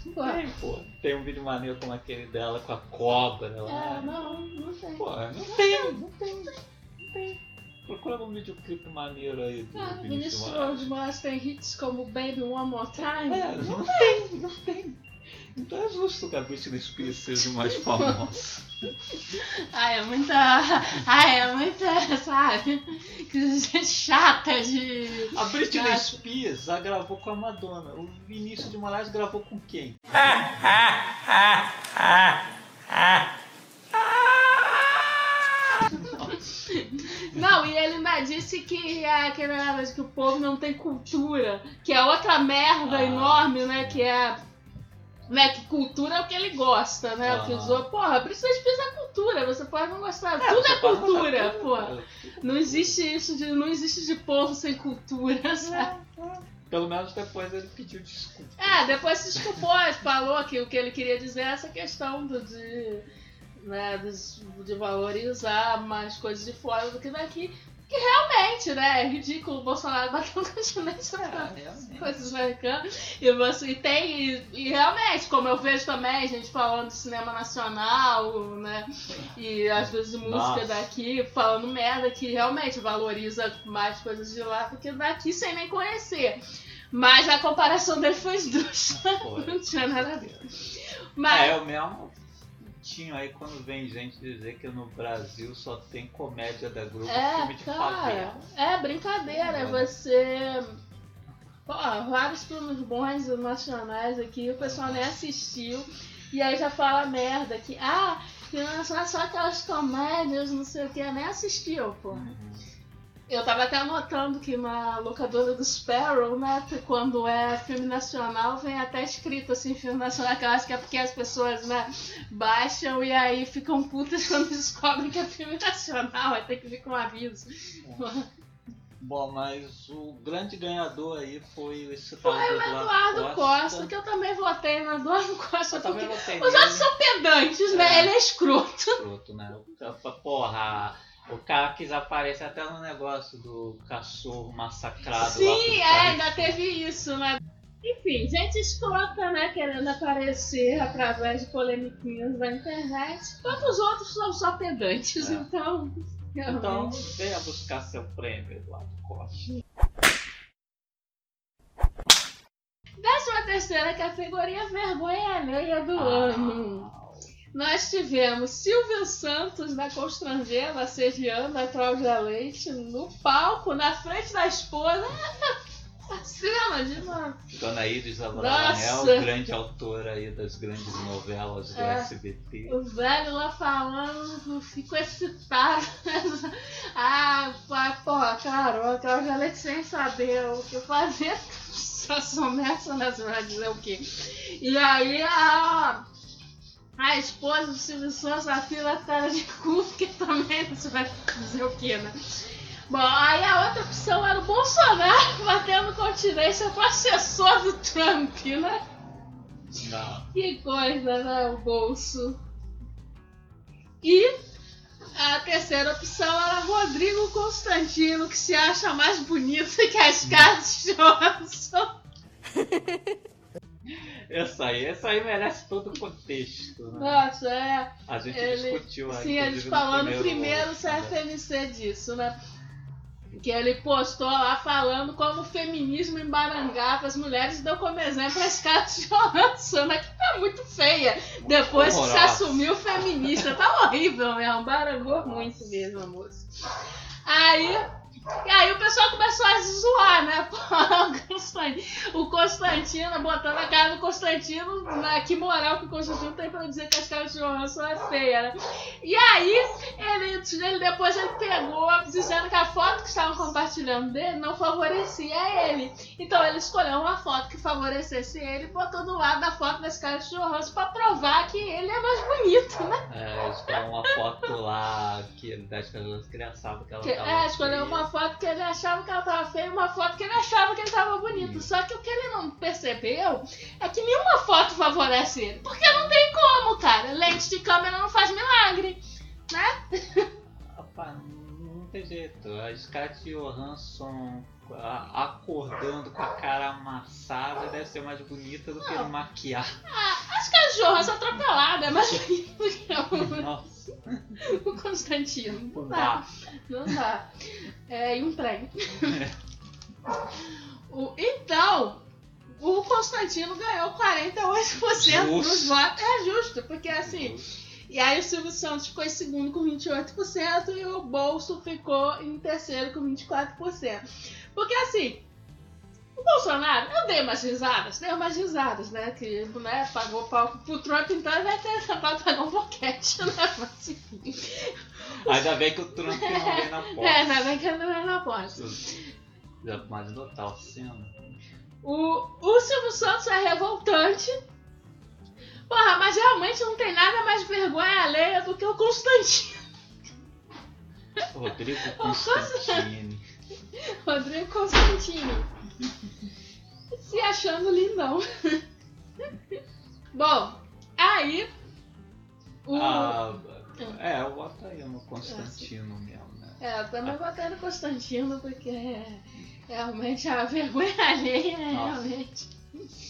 Não tem. Pô, Tem, pô. Tem um vídeo maneiro como aquele dela com a cobra lá. é, não, não tem. Pô, não tem, não tem, não tem. Procura um videoclipe maneiro aí do Ah, Vinícius Vinícius de Moraes. de Moraes tem hits como Baby One More Time. É, não tem, não tem. Então é justo que a Britney Spears seja mais famosa. <laughs> Ai, é muita. Ai, é muita, sabe? Que gente chata de. A Britney Ah. Spears já gravou com a Madonna. O Vinícius de Moraes gravou com quem? Não, e ele ainda disse que é aquele negócio que o povo não tem cultura, que é outra merda Ah. enorme, né? Que é. Né, que cultura é o que ele gosta, né? O que Ah. usou, porra, Britney Spears é cultura, você pode não gostar. Tudo é pode não cultura, porra. Não existe isso de. Não existe de povo sem cultura, sabe? Pelo menos depois ele pediu desculpa. É, depois se desculpou, falou que o que ele queria dizer é essa questão do, de, né, de, valorizar mais coisas de fora do que daqui. Que realmente, né, é ridículo o Bolsonaro bater no continente É, coisas americanas. E, você, e tem, e, e realmente, como eu vejo também, gente falando de cinema nacional, né, e às vezes música Nossa. daqui, falando merda, que realmente valoriza mais coisas de lá do que daqui sem nem conhecer. Mas a comparação dele foi esdrúxula. <laughs> Não tinha nada a ver. É, Mas, eu mesmo tinha aí quando vem gente dizer que no Brasil só tem comédia da grupo é, filme de cara, favela. é brincadeira. É você. Pô, vários filmes bons nacionais aqui, o pessoal nem assistiu. E aí já fala merda que, ah, que não é só só aquelas comédias, não sei o que, nem assistiu, pô. Uhum. Eu tava até anotando que na locadora do Sparrow, né, quando é filme nacional, vem até escrito assim, filme nacional, que eu acho que é porque as pessoas, né, baixam e aí ficam putas <laughs> quando descobrem que é filme nacional, aí tem que vir com aviso. Bom, mas o grande ganhador aí foi esse tal Foi do o Eduardo Costa, que eu também votei no Eduardo Costa, Eu também porque votei os outros são pedantes, né, É. ele é escroto. escroto, né? Porra, o cara quis aparecer até no negócio do cachorro massacrado. Sim, é, ainda teve isso, né? Enfim, gente escrota, né? Querendo aparecer através de polemiquinhas da internet. Enquanto os outros são só pedantes, É. então. Então, Realmente. venha buscar seu prêmio, Eduardo Costa. Décima terceira categoria vergonha alheia do ano. Nós tivemos Silvio Santos na Constrangela assediando a Cláudia Leite no palco, na frente da esposa. <laughs> Cena de uma Dona Iris. Abravanel, grande autora aí das grandes novelas do É. SBT. O velho lá falando, ficou excitado. <laughs> ah, porra, cara, a Cláudia Leite sem saber o que fazer. <laughs> Só começa né? Você vai dizer o quê? E aí a. A esposa do Silvio Santos, a filha cara de cu, que também você vai dizer o quê, né? Bom, aí a outra opção era o Bolsonaro batendo continência com o assessor do Trump, né? Não. Que coisa, né? O bolso. E a terceira opção era Rodrigo Constantino, que se acha mais bonito que as Scarlett <laughs> Johansson. Essa aí, essa aí merece todo o contexto, né? Nossa, é. A gente Ele- discutiu aí. Sim, eles falando no primeiro CFMC disso, né? Que ele postou lá falando como o feminismo embarangava as mulheres e deu como exemplo a Scarlett Johansson, né? Que tá muito feia. Depois que se assumiu feminista. Tá horrível mesmo, barangou muito mesmo a moça. Aí, e aí o pessoal começou a zoar, né? <laughs> O Constantino- botando a cara do Constantino, né? que moral que o Constantino tem pra dizer que a Scarlett Johansson é feia, né? E aí, ele, ele depois ele pegou dizendo que a foto que estavam compartilhando dele não favorecia ele. Então ele escolheu uma foto que favorecesse ele e botou do lado da foto da Scarlett Johansson pra provar que ele é mais bonito, né? É, escolheu uma foto lá que das pessoas que ele achava que ela Que- é, escolheu uma foto que ele achava que ela tava feia e uma foto que ele achava que ele tava bonito. Só que o que ele não percebeu é que nenhuma foto favorece ele. Porque não tem como, cara. Lente de câmera não faz milagre. Né? Rapaz, não, tem jeito. A Scarlett Johansson acordando com a cara amassada deve ser mais bonita do que Não. maquiar. Acho que a Johansson atropelada é mais bonita do que o- Nossa, <laughs> o Constantino. Não dá. Não dá. É, e um trem. <laughs> O- então, o Constantino ganhou 48% dos Justo. votos. É justo, porque assim. E aí o Silvio Santos ficou em segundo com 28% e o Bolso ficou em terceiro com 24%. Porque assim, o Bolsonaro, eu dei umas risadas, dei umas risadas, né? Que né, pagou palco pro Trump, então ele vai ter vai pagar um boquete, né? Mas, enfim. Ainda bem que o Trump não vem na <laughs> porta. É, ainda bem que ele não é na porta. Já imaginou tal cena? O, o Silvio Santos é revoltante. Porra, mas realmente não tem nada mais vergonha alheia do que o Constantino. Rodrigo <laughs> Constantini. Rodrigo Constantino. Se achando lindão. Bom, aí. O... Ah, é, eu boto aí no Constantino mesmo, né? É, eu também botei no Constantino porque é, realmente a vergonha <laughs> alheia é realmente.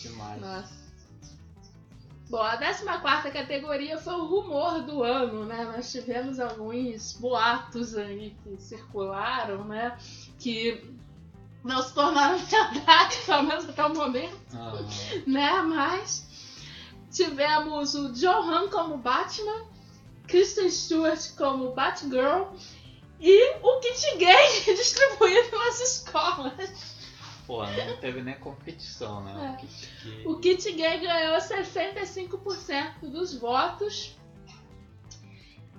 Demais. Nossa. Bom, a 14 categoria foi o rumor do ano, né? Nós tivemos alguns boatos aí que circularam, né? Que não se tornaram verdade, pelo menos até o momento, Ah, né? Mas tivemos o John Hamm como Batman, Kristen Stewart como Batgirl e o kit gay <laughs> distribuído nas escolas. pô, não teve nem competição, né? É. Que, que... O kit gay ganhou 65% dos votos.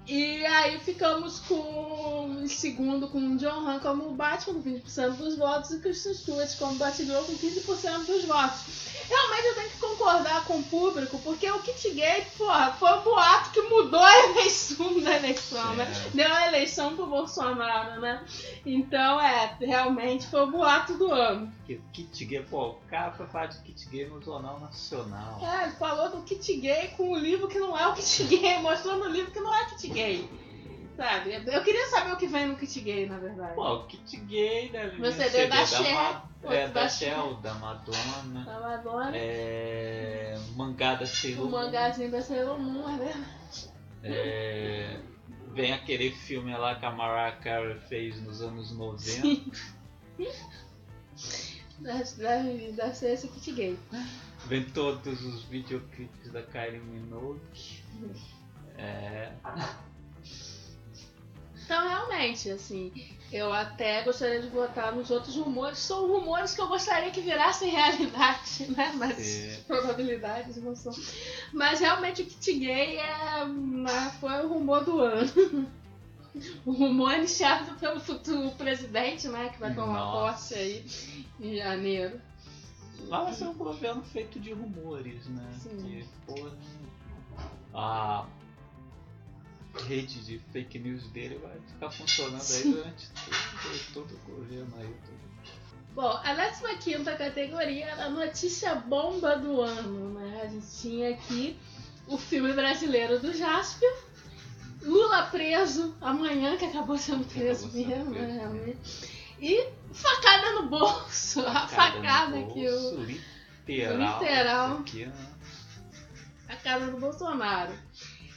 E aí ficamos com em segundo com o John Hamm como Batman com 20% dos votos e Kristen Stewart como Batgirl com 15% dos votos. Realmente eu tenho que concordar com o público, porque o kit gay, porra, foi o boato que mudou a eleição da eleição, né? É. Deu a eleição pro Bolsonaro, né? Então, é, realmente foi o boato do ano. Que kit gay, pô, o cara foi falar de kit gay no Jornal Nacional. É, ele falou do kit gay com o livro que não é o kit <laughs> gay, mostrando o livro que não é kit gay. Sabe? Eu queria saber o que vem no kit gay, na verdade. Pô, o kit gay deve Meu CD CD da Cher, Ma- é, da da. Shell, da Madonna, Da Madonna, é, mangá da Sailor o Moon, mangazinho da Sailor Moon, é verdade. é, vem aquele filme lá que a Mariah Carey fez nos anos 90. <laughs> Deve, deve, ser esse kit gay. Vem todos os videoclipes da Kylie Minogue. É, Então, realmente, assim, eu até gostaria de votar nos outros rumores. São rumores que eu gostaria que virassem realidade, <laughs> né? Mas É. probabilidades não são. Mas realmente o kit gay é, né, foi o rumor do ano. O rumor iniciado pelo futuro presidente, né? Que vai tomar Nossa. posse aí em janeiro. lá vai ser um governo feito de rumores, né? Sim. Que, porra, a rede de fake news dele vai ficar funcionando aí durante todo, todo o governo aí. todo- Bom, a 15 categoria era a notícia bomba do ano, né? A gente tinha aqui o filme brasileiro do Jaspion, Lula preso amanhã, que acabou sendo preso Acabou sendo mesmo, preso. né? Realmente. E facada no bolso, <laughs> a facada no que o. literal. Literal. aqui, né? a casa do Bolsonaro.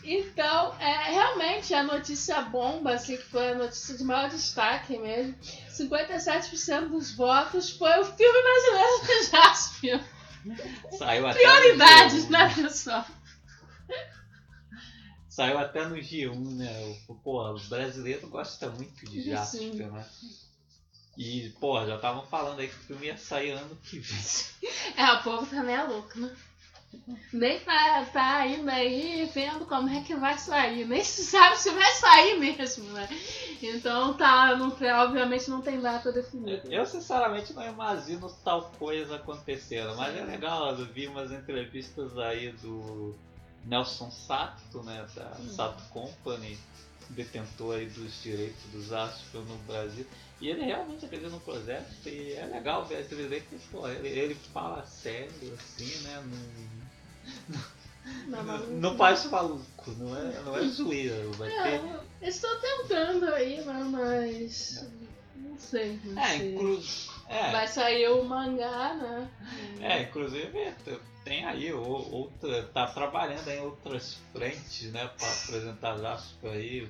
Então, é, realmente a notícia bomba, assim, que foi a notícia de maior destaque mesmo. 57% dos votos foi o filme brasileiro de <laughs> Jaspion. Saiu até Prioridades, no G1, né, pessoal? Saiu até no G1, né? Pô, o brasileiro gosta muito de. Jasper, né? E, pô, já estavam falando aí que o filme ia sair ano que vem. É, o povo também é louco, né? Nem tá, tá ainda aí vendo como é que vai sair. Nem se sabe se vai sair mesmo, né? Então tá, não, obviamente não tem data definida. Eu sinceramente não imagino tal coisa acontecendo, mas é legal, eu vi umas entrevistas aí do Nelson Sato, né, da Sato Company, detentor aí dos direitos dos Asper no Brasil, e ele realmente acredita no projeto e é legal ver esse vídeo que pô, ele, ele fala sério assim, né, não, Não, não, não parece maluco, não é, não é zoeira, vai ter... É, estou tentando aí, né, mas. Não sei. Não É, sei. inclu... é, Vai sair o mangá, né? É, inclusive tem aí outra. tá trabalhando em outras frentes, né? Pra apresentar Jasper aí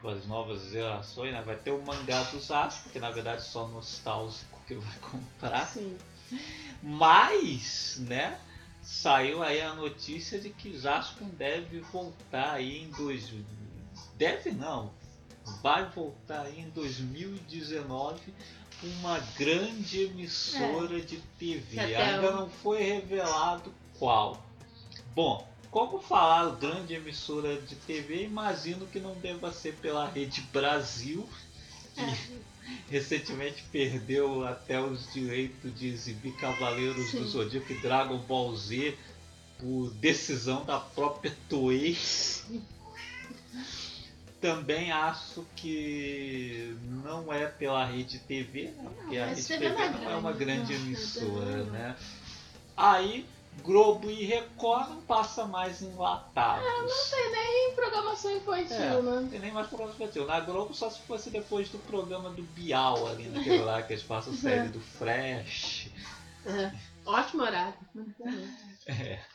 para as novas gerações, né? Vai ter o mangá do Jasper, que na verdade é só nostálgico que vai comprar. Sim. Mas, né? Saiu aí a notícia de que Jasper deve voltar aí em dois. Deve não. Vai voltar aí em 2019 uma grande emissora de TV. Ainda não foi revelado qual. Bom, como falar grande emissora de TV, imagino que não deva ser pela Rede Brasil, que <laughs> recentemente perdeu até os direitos de exibir Cavaleiros Sim. do Zodíaco e Dragon Ball Z por decisão da própria Toei. <laughs> Também acho que não é pela Rede TV, né? porque a mas Rede TV TV não é não é uma grande, não, emissora, TV não. né? Aí Globo e Record não passa mais enlatados. Tem programação infantil, É, né? não tem nem mais programa infantil. Na Globo só se fosse depois do programa do Bial ali naquele lá que eles passam <laughs> série do Fresh. É. Ótimo horário. É. <laughs>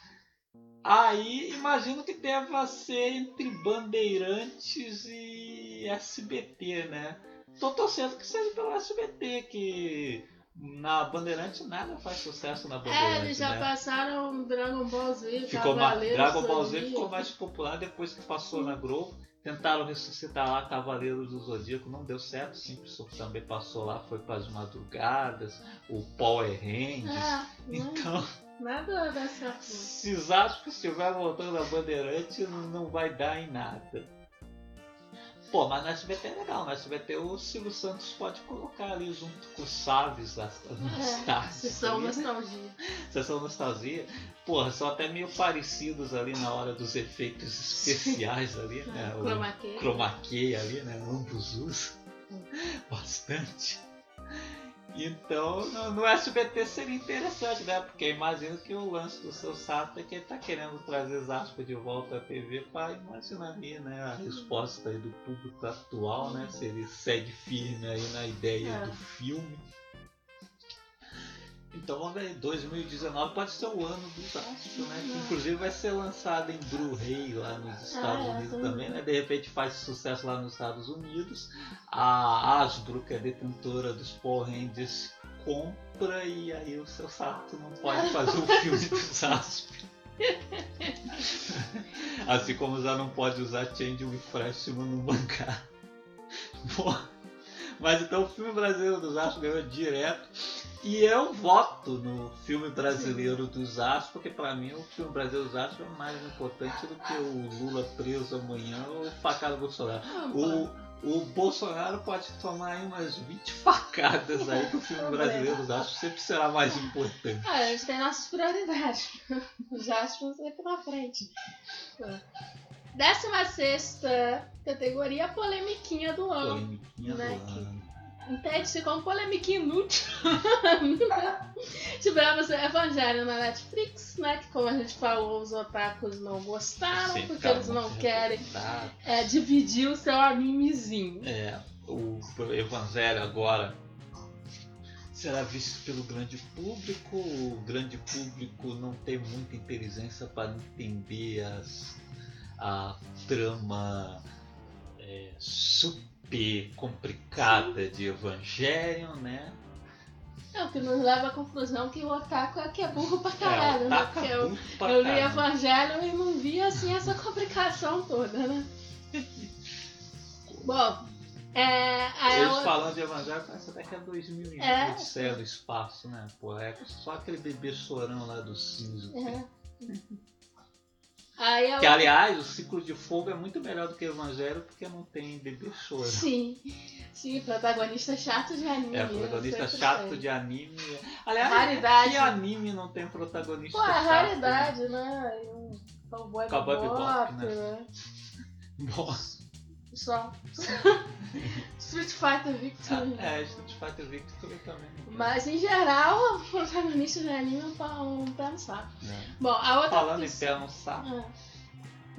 Aí imagino que deva ser entre Bandeirantes e SBT, né? Tô torcendo que seja pelo SBT, que na Bandeirante nada faz sucesso na É, Bandeirante. eles já né? passaram Dragon Ball Z, Ficou Cavaleiros Dragon Ball Z ficou mais popular depois que passou na Globo. Tentaram ressuscitar lá Cavaleiros do Zodíaco, não deu certo. Simpson também passou lá, foi para as madrugadas. O Power Rangers. É, Então, nada não. se Zasco estiver voltando a Bandeirante, não vai dar em nada. Pô, mas no SBT é legal. No SBT o Silvio Santos pode colocar ali junto com o Chaves das É, sessão nostalgia. Sessão Nostalgia, porra, são até meio parecidos ali na hora dos efeitos especiais ali, <laughs> né? O chroma key ali, né? Ambos usam bastante. Então, no, no SBT seria interessante, né? Porque imagino que o lance do seu Sato é que ele tá querendo trazer Zasco de volta à TV para imaginar né? A resposta aí do público atual, né? Se ele segue firme aí na ideia É. do filme. Então vamos ver, 2019 pode ser o ano do Zasco, né? Que inclusive vai ser lançado em Blu-ray lá nos Estados é, Unidos também. também, né? De repente faz sucesso lá nos Estados Unidos. A Hasbro, que é detentora dos Power Rangers, compra e aí o seu Sato não pode <laughs> fazer o filme do Zasp. <laughs> assim como já não pode usar Change with Freshman no mangá. <laughs> Bom, mas então o filme brasileiro dos Astros ganhou direto. E eu voto no filme brasileiro dos Astros, porque pra mim o filme brasileiro dos Astros é mais importante do que o Lula preso amanhã ou o facada Bolsonaro. O, o Bolsonaro pode tomar aí umas 20 facadas aí que o filme <laughs> brasileiro dos Astros sempre será mais importante. Ah, a gente tem nossas prioridades. <laughs> Acho que vão sempre na frente. Décima sexta categoria, polemiquinha do ano. Polemiquinha do Né, ano. Entende-se como polemiquinha inútil. <laughs> Tivemos Evangelho na Netflix, né? Que como a gente falou, os otakus não gostaram, Sempre porque eles não querem é, dividir o seu animezinho. É, o Evangelho agora será visto pelo grande público. O grande público não tem muita inteligência para entender as, a trama é, super complicada de Evangelion, né? É o que nos leva à conclusão que o otaku é que é burro pra caralho, é, o né? Taka Porque eu, pra eu li caralho. Evangelho e não vi assim essa complicação toda, né? Bom, é. Eles falando de Evangelho, parece até que é 2000 É. Odisseia do espaço, né? Pô, é só aquele bebê chorão lá do cinza. é. <laughs> Que, aliás, o ciclo de fogo é muito melhor do que o Evangelho porque não tem bebê chorão. Sim, sim, protagonista chato de anime. É, protagonista sempre chato de anime. Aliás, Raridade. que anime não tem protagonista Pô, é chato? raridade, né? E um Cowboy Cowboy Bebop, né? né? <laughs> Bom, Só. <laughs> Street Fighter Victory. é, Street Victory também. tem. Mas em geral, <laughs> o protagonista de anime é um pé- um no saco. É. Bom, a outra Falando em pé no saco, É.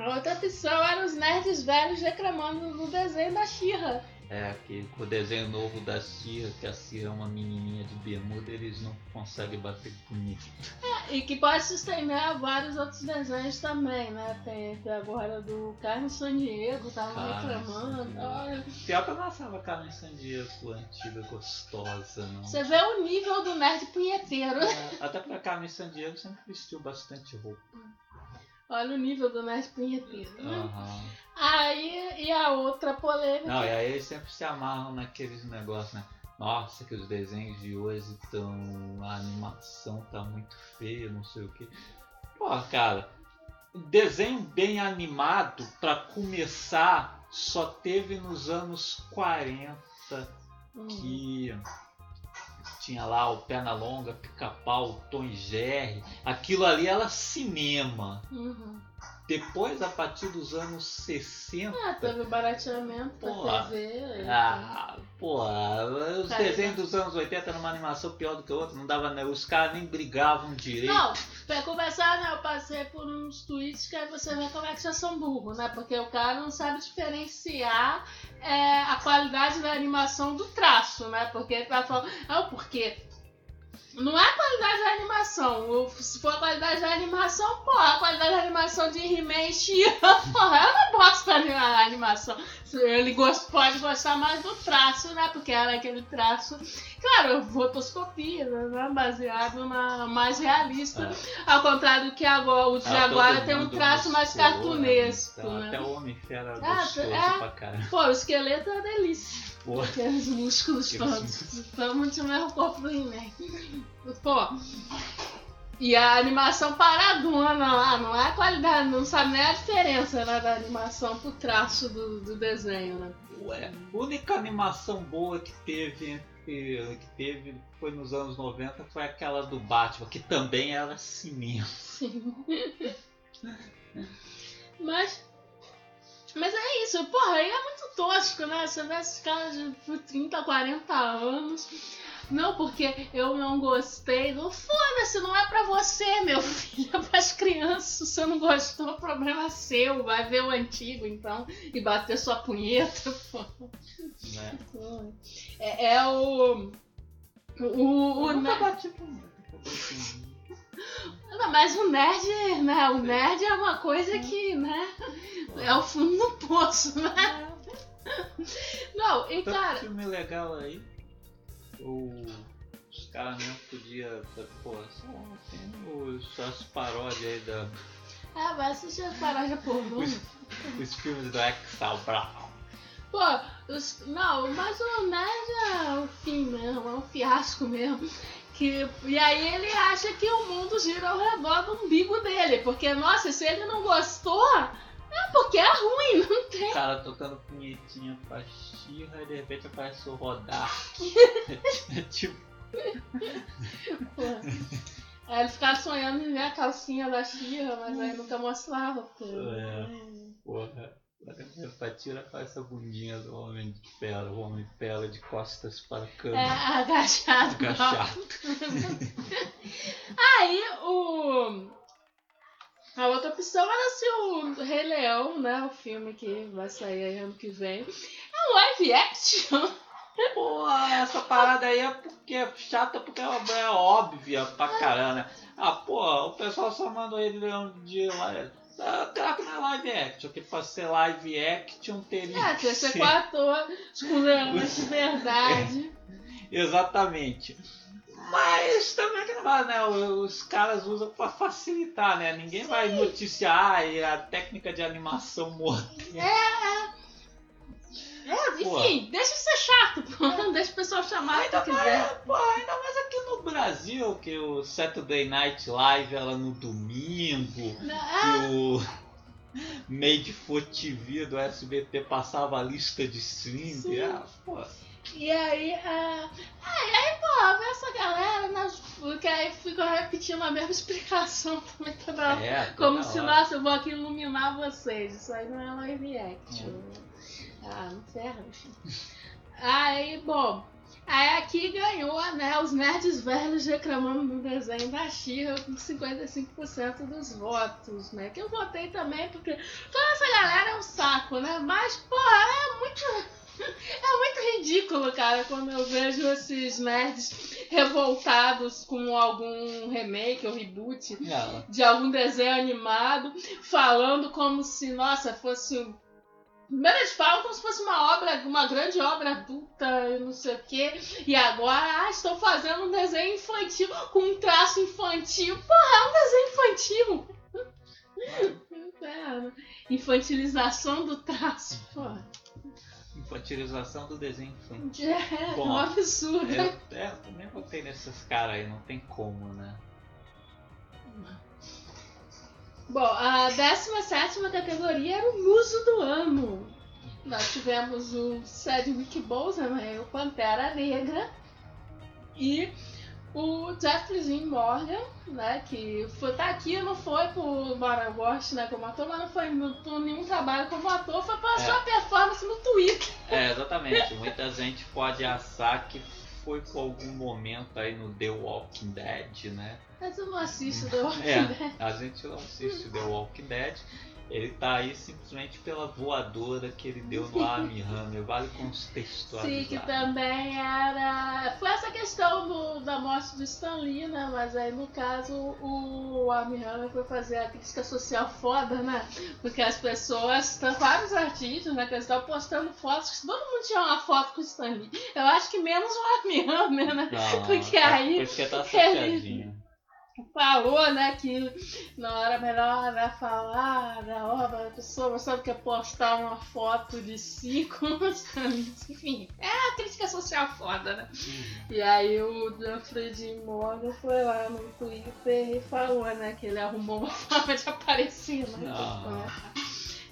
A outra opção era os nerds velhos reclamando do desenho da Xirra. É que com o desenho novo da Cia, que a Cia é uma menininha de bermuda, eles não conseguem bater bonito. E que pode a vários outros desenhos também, né? Tem, tem agora do Carmen Sandiego, tava Carmen reclamando. Olha, Pior que eu não achava a Carmen Sandiego antiga gostosa, não. Você vê o nível do nerd punheteiro. É, Até porque a Carmen Sandiego sempre vestiu bastante roupa. Olha o nível do nerd punheteiro. né? Aham. Aí, e a outra polêmica. Não, e aí eles sempre se amarram naqueles negócios, né? Nossa, que os desenhos de hoje estão. A animação tá muito feia, não sei o que. Pô, cara, desenho bem animado, pra começar, só teve nos anos 40 Hum. Tinha lá o Perna Longa, Pica-Pau, Tom e Jerry. Aquilo ali era cinema. Uhum. Depois, a partir dos anos 60. Ah, teve barateamento pra Porra. TV. Ah, porra, os Cara, desenhos dos anos 80 eram uma animação pior do que a outra, não dava, né? Os caras nem brigavam direito. Não, pra começar, né, eu passei por uns tweets que aí você vê como é que já são burros, né? Porque o cara não sabe diferenciar é, a qualidade da animação do traço, né? Porque tá falando. Ah, porque. Não é a qualidade da animação. Se for a qualidade da animação, porra, a qualidade da animação de He-Man porra, <laughs> é uma bosta a animação. Ele gost- pode gostar mais do traço, né? Porque era aquele traço, claro, rotoscopia, né? Baseado na mais realista. Ao contrário do que agora, o de Ah, agora tem um traço mais musculoso, cartunesco, então, né? Até o Homem-Fera Ah, gostoso é. pra caralho. Pô, o esqueleto é delícia. Porra. Aqueles músculos Aqueles todos. Estamos no mesmo corpo do He-Man. Pô. E a animação paradona lá, não é a qualidade, não sabe nem a diferença né, da animação pro traço do, do desenho, né? Ué, a única animação boa que teve que teve foi nos anos 90 foi aquela do Batman, que também era cinema. Sim. <laughs> Mas. Mas é isso, porra, aí é muito tosco, né? Você vê esses caras de 30, 40 anos. Não, porque eu não gostei. Não foda-se, não é pra você, meu <laughs> filho. É pras crianças. Se você não gostou, o problema é seu. Vai ver o antigo, então, e bater sua punheta, <laughs> pô. Né? É, é o. O, o, Eu nunca ne- bati punheta, cadê esse- Não, mas o nerd, né? O nerd é uma coisa que, né? É o fundo do poço, né? Não, e Tanto cara. filme legal aí. O, os caras mesmo podiam. Pô, sei lá, tem os, as paródias aí da, Ah, vai assistir a paródia pornô. os, os filmes do Exal Brown. Pô, os, não, mas o nerd é o fim mesmo, é um fiasco mesmo. Que, e aí ele acha que o mundo gira ao redor do umbigo dele. Porque, nossa, se ele não gostou, é porque é ruim, não tem. O cara tocando punhetinha pra Xirra e de repente aparece o Rodar. <laughs> é tipo. Aí ele ficava sonhando em ver a calcinha da Xirra, mas aí nunca mostrava. Porque... É. Porra. Pra tirar com essa bundinha do homem de pela, o homem pela de costas para a É, cama. agachado. Agachado. <laughs> Aí o. A outra opção era se o Rei Leão, né? O filme que vai sair aí ano que vem. É um live action. Pô, essa parada aí é porque é chata porque é, é óbvia pra caramba, né? Ah, pô, o pessoal só mandou ele de live. Ah, Claro que não é live action, porque pra ser live action teria. É, que tinha que ser com com leões <laughs> de verdade. Exatamente. Mas também que né? Os caras usam pra facilitar, né? Ninguém vai noticiar a técnica de animação morta. É, Pô. enfim, deixa de ser chato, pô. <laughs> Deixa o pessoal chamar o que quiser. Pô, ainda mais aqui no Brasil, que o Saturday Night Live era no domingo, Ah, que o Made for TV do SBT passava a lista de stream. Sim. Ah, pô. E aí, ah, aí, aí, pô, vê essa galera, né? Que aí ficam repetindo a mesma explicação <laughs> também toda hora. É, Como toda se, hora. nossa, eu vou aqui iluminar vocês. Isso aí não é live action. Ah, não ferra, enfim. Aí, bom. Aí aqui ganhou, né? Os nerds velhos reclamando do desenho da Xirra com 55% dos votos, né? Que eu votei também, porque toda essa galera é um saco, né? Mas, porra, é muito. <laughs> É muito ridículo, cara, quando eu vejo esses nerds revoltados com algum remake ou reboot Não, de algum desenho animado, falando como se, nossa, fosse. um- Primeiro eles falam como se fosse uma obra, uma grande obra adulta não sei o quê. E agora, ah, estão fazendo um desenho infantil com um traço infantil. Porra, é um desenho infantil! É, <laughs> infantilização do traço, porra. infantilização do desenho infantil. É, Bom, um absurdo. Eu, é, eu também votei nesses caras aí, não tem como, né? Bom, a 17 categoria era o muso do ano. Nós tivemos o Sedgwick Boseman, o Pantera Negra, e o Jeffrey Dean Morgan, né, que foi, tá aqui, não foi por Mara Wash, né, como ator, mas não foi por nenhum trabalho como ator, foi pela É. sua performance no Twitter. É, exatamente. Muita gente pode achar que foi por algum momento aí no The Walking Dead, né? Mas eu não assisto The Walking É, Dead. a gente não assiste The Walking Dead. Ele tá aí simplesmente pela voadora que ele deu no <laughs> Armie Hammer. Vale Sim, que contextualizar. também era. Foi essa questão do, da morte do Stan Lee, né? Mas aí no caso o Armie Hammer foi fazer a crítica social foda, né? Porque as pessoas, vários artistas, né? Que estavam postando fotos, todo mundo tinha uma foto com o Stan Lee. Eu acho que menos o Armie Hammer, né? Não, Porque é aí Porque tá ele-. Falou, né, que não era melhor né, falar da obra da pessoa, mas sabe que é postar uma foto de caminhos. <laughs> Enfim, é a crítica social foda, né? E aí o Dean Morgan foi lá no Twitter e falou, né, que ele arrumou uma <laughs> forma de aparecer, né? Não.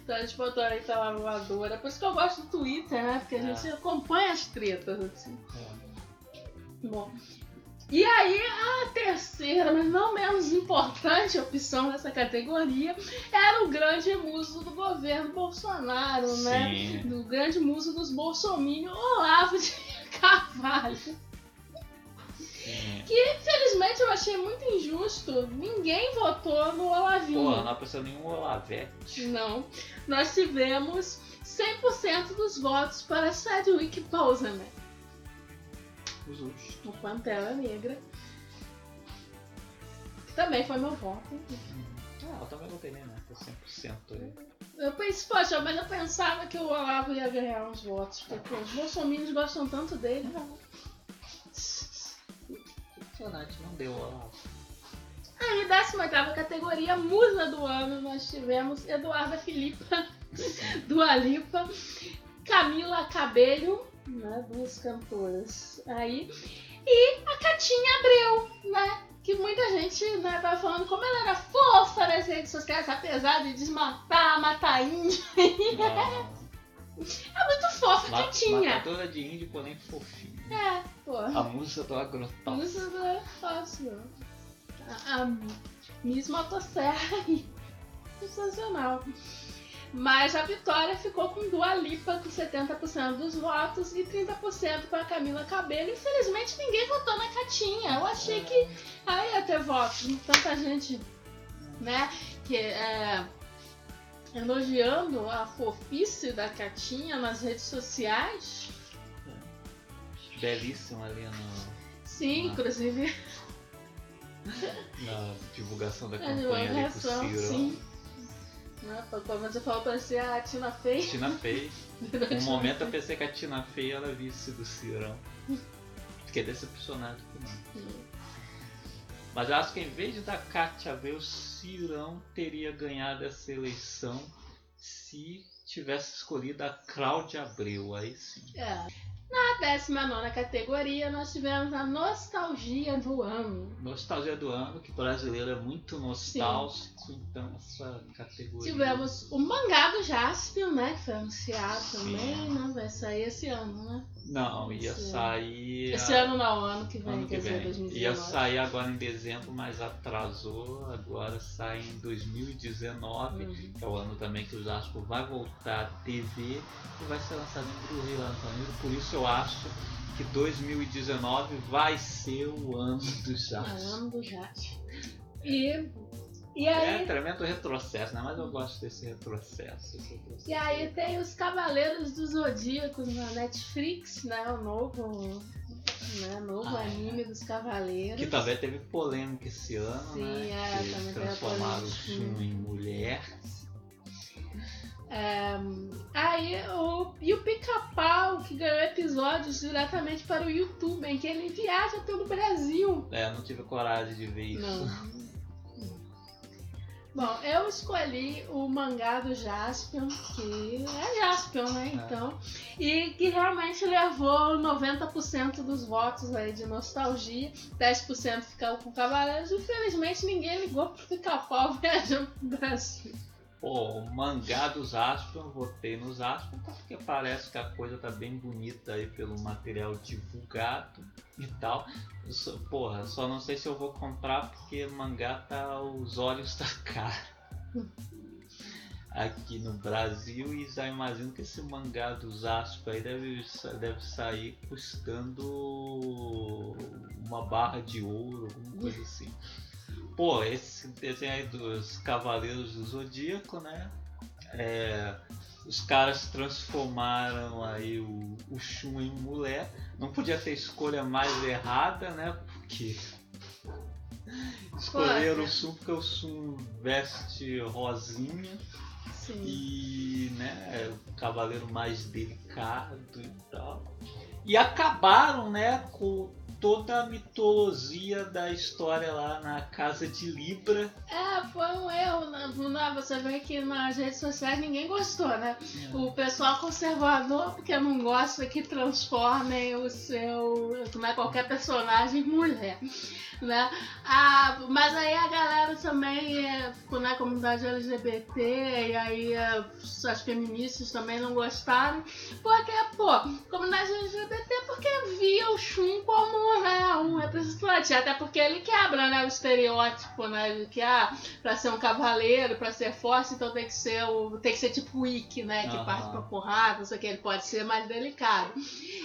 Então a gente botou aí pela voadora. Por isso que eu gosto do Twitter, né? Porque a É. gente acompanha as tretas, assim. É. Bom. E aí, a terceira, mas não menos importante opção nessa categoria era o grande muso do governo Bolsonaro, né? Sim. Do grande muso dos bolsominions, Olavo de <laughs> Carvalho. Sim. Infelizmente, eu achei muito injusto. Ninguém votou no Olavinho. Porra, não apareceu nenhum Olavete. Não. Nós tivemos 100% dos votos para Chadwick Boseman, Justo. o Pantera Negra. Que também foi meu voto. Ah, eu também votei né? Tô 100% aí. Eu pensei, poxa, mas eu pensava que o Olavo ia ganhar uns votos, porque os bolsominions gostam tanto dele. Impressionante, não deu Olavo. Aí, 18 categoria, Musa do Ano, nós tivemos Eduarda Filipa, <laughs> Dua Lipa, Camila Cabello, né, duas cantoras aí, e a Catinha Abreu, né, que muita gente né, tava falando como ela era fofa nas redes sociais, apesar de desmatar, matar índio, Ah, muito fofa, ma- Catinha. Matadora de índio, porém fofinho. É, pô. A música do Agrotal. Usa do fácil. A, a Miss Motosserra aí. Sensacional. Mas a vitória ficou com Dua Lipa com 70% dos votos e 30% para Camila Cabello. Infelizmente ninguém votou na Catinha. Eu achei que aí ia ter votos. Tanta gente, né, que é, elogiando a fofice da Catinha nas redes sociais. belíssima ali no, Sim, Ah. inclusive na divulgação da campanha ali com o divulgação, Cirão. sim. Né, Quando você falou parecia a Tina Fey. Tina Fey. <laughs> Um momento eu pensei que a Tina Fey era vice do Cirão. Fiquei decepcionado que não. Mas eu acho que em vez da Katia ver o Cirão teria ganhado essa eleição se tivesse escolhido a Cláudia Abreu. Aí sim. É. Na 19 categoria, nós tivemos a nostalgia do ano. Nostalgia do ano, que brasileiro é muito nostálgico, então essa categoria. Tivemos o mangá do Jaspion, né? Que foi anunciado Sim. também, né? Vai sair esse ano, né? Não, ia Esse- sair. Esse a- ano não, ano que vem, ano que quer dizer, vem. 2019. Ia sair agora em dezembro, mas atrasou. Agora sai em 2019, Uhum. que é o ano também que o Jasper vai voltar à TV e vai ser lançado em Blu-ray lá Estados Unidos. Por isso eu acho que 2019 vai ser o ano do É o ano do Jaspion. E, e É aí, tremendo retrocesso, né? Mas eu gosto desse retrocesso. esse retrocesso. e aí tem os Cavaleiros do Zodíaco na Netflix, né? O novo, né? novo Ah, é. anime dos Cavaleiros. Que também teve polêmica esse ano, Sim, né? é, que transformaram o. Shun em mulher. É, aí o, e o pica-pau que ganhou episódios diretamente para o YouTube, em que ele viaja pelo Brasil. É, eu não tive coragem de ver isso. Não. <laughs> Bom, eu escolhi o mangá do Jaspion, que é Jaspion, né? Então, e que realmente levou 90% dos votos aí de nostalgia, 10% ficou com Cavaleiros. Infelizmente, ninguém ligou pro pica-pau <laughs> viajando pro Brasil. Pô, o mangá dos Aspen, votei nos Aspen porque parece que a coisa tá bem bonita aí pelo material divulgado e tal. Só- porra, só não sei se eu vou comprar porque mangá tá os olhos <laughs> da cara. Aqui no Brasil e já imagino que esse mangá dos Aspen aí deve, deve sair custando uma barra de ouro, alguma coisa assim. Pô, esse desenho aí dos Cavaleiros do Zodíaco, né? É, os caras transformaram aí o, o Shun em mulher. Não podia ter escolha mais errada, né? Porque escolheram o Shun porque o Shun veste rosinha Sim. e né, é o cavaleiro mais delicado e tal. E acabaram, né, com toda a mitologia da história lá na casa de Libra. É, foi um erro. Né? Não, Você vê que nas redes sociais ninguém gostou, né? O pessoal conservador, porque não gosta que transformem o seu. Como é qualquer personagem em mulher. Né? Ah, mas aí a galera também, é, na comunidade LGBT, e aí é, as feministas também não gostaram. Porque, pô, comunidade LGBT porque via o Shun como né, um representante. Até porque ele quebra né, o estereótipo, né? De que ah, pra ser um cavaleiro, pra ser forte, então tem que ser o. tem que ser tipo o Ikki, né? Que Aham. parte pra porrada, não sei o que, ele pode ser mais delicado.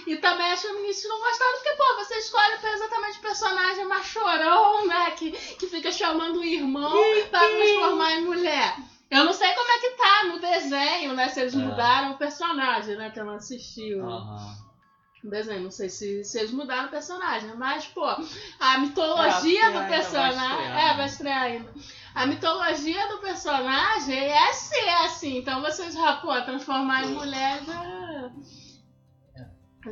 E também as feministas não gostaram, porque, pô, você escolhe exatamente o personagem machorão, né? Que, que fica chamando o irmão pra transformar em mulher. Eu não sei como é que tá no desenho, né? Se eles É. mudaram o personagem, né? Que eu não assisti Aham. Desenho. Não sei se, se eles mudaram o personagem, mas, pô, a É, mitologia que do personagem. É, vai estrear ainda. A mitologia do personagem é ser assim. Então vocês já, pô, transformar em mulher já.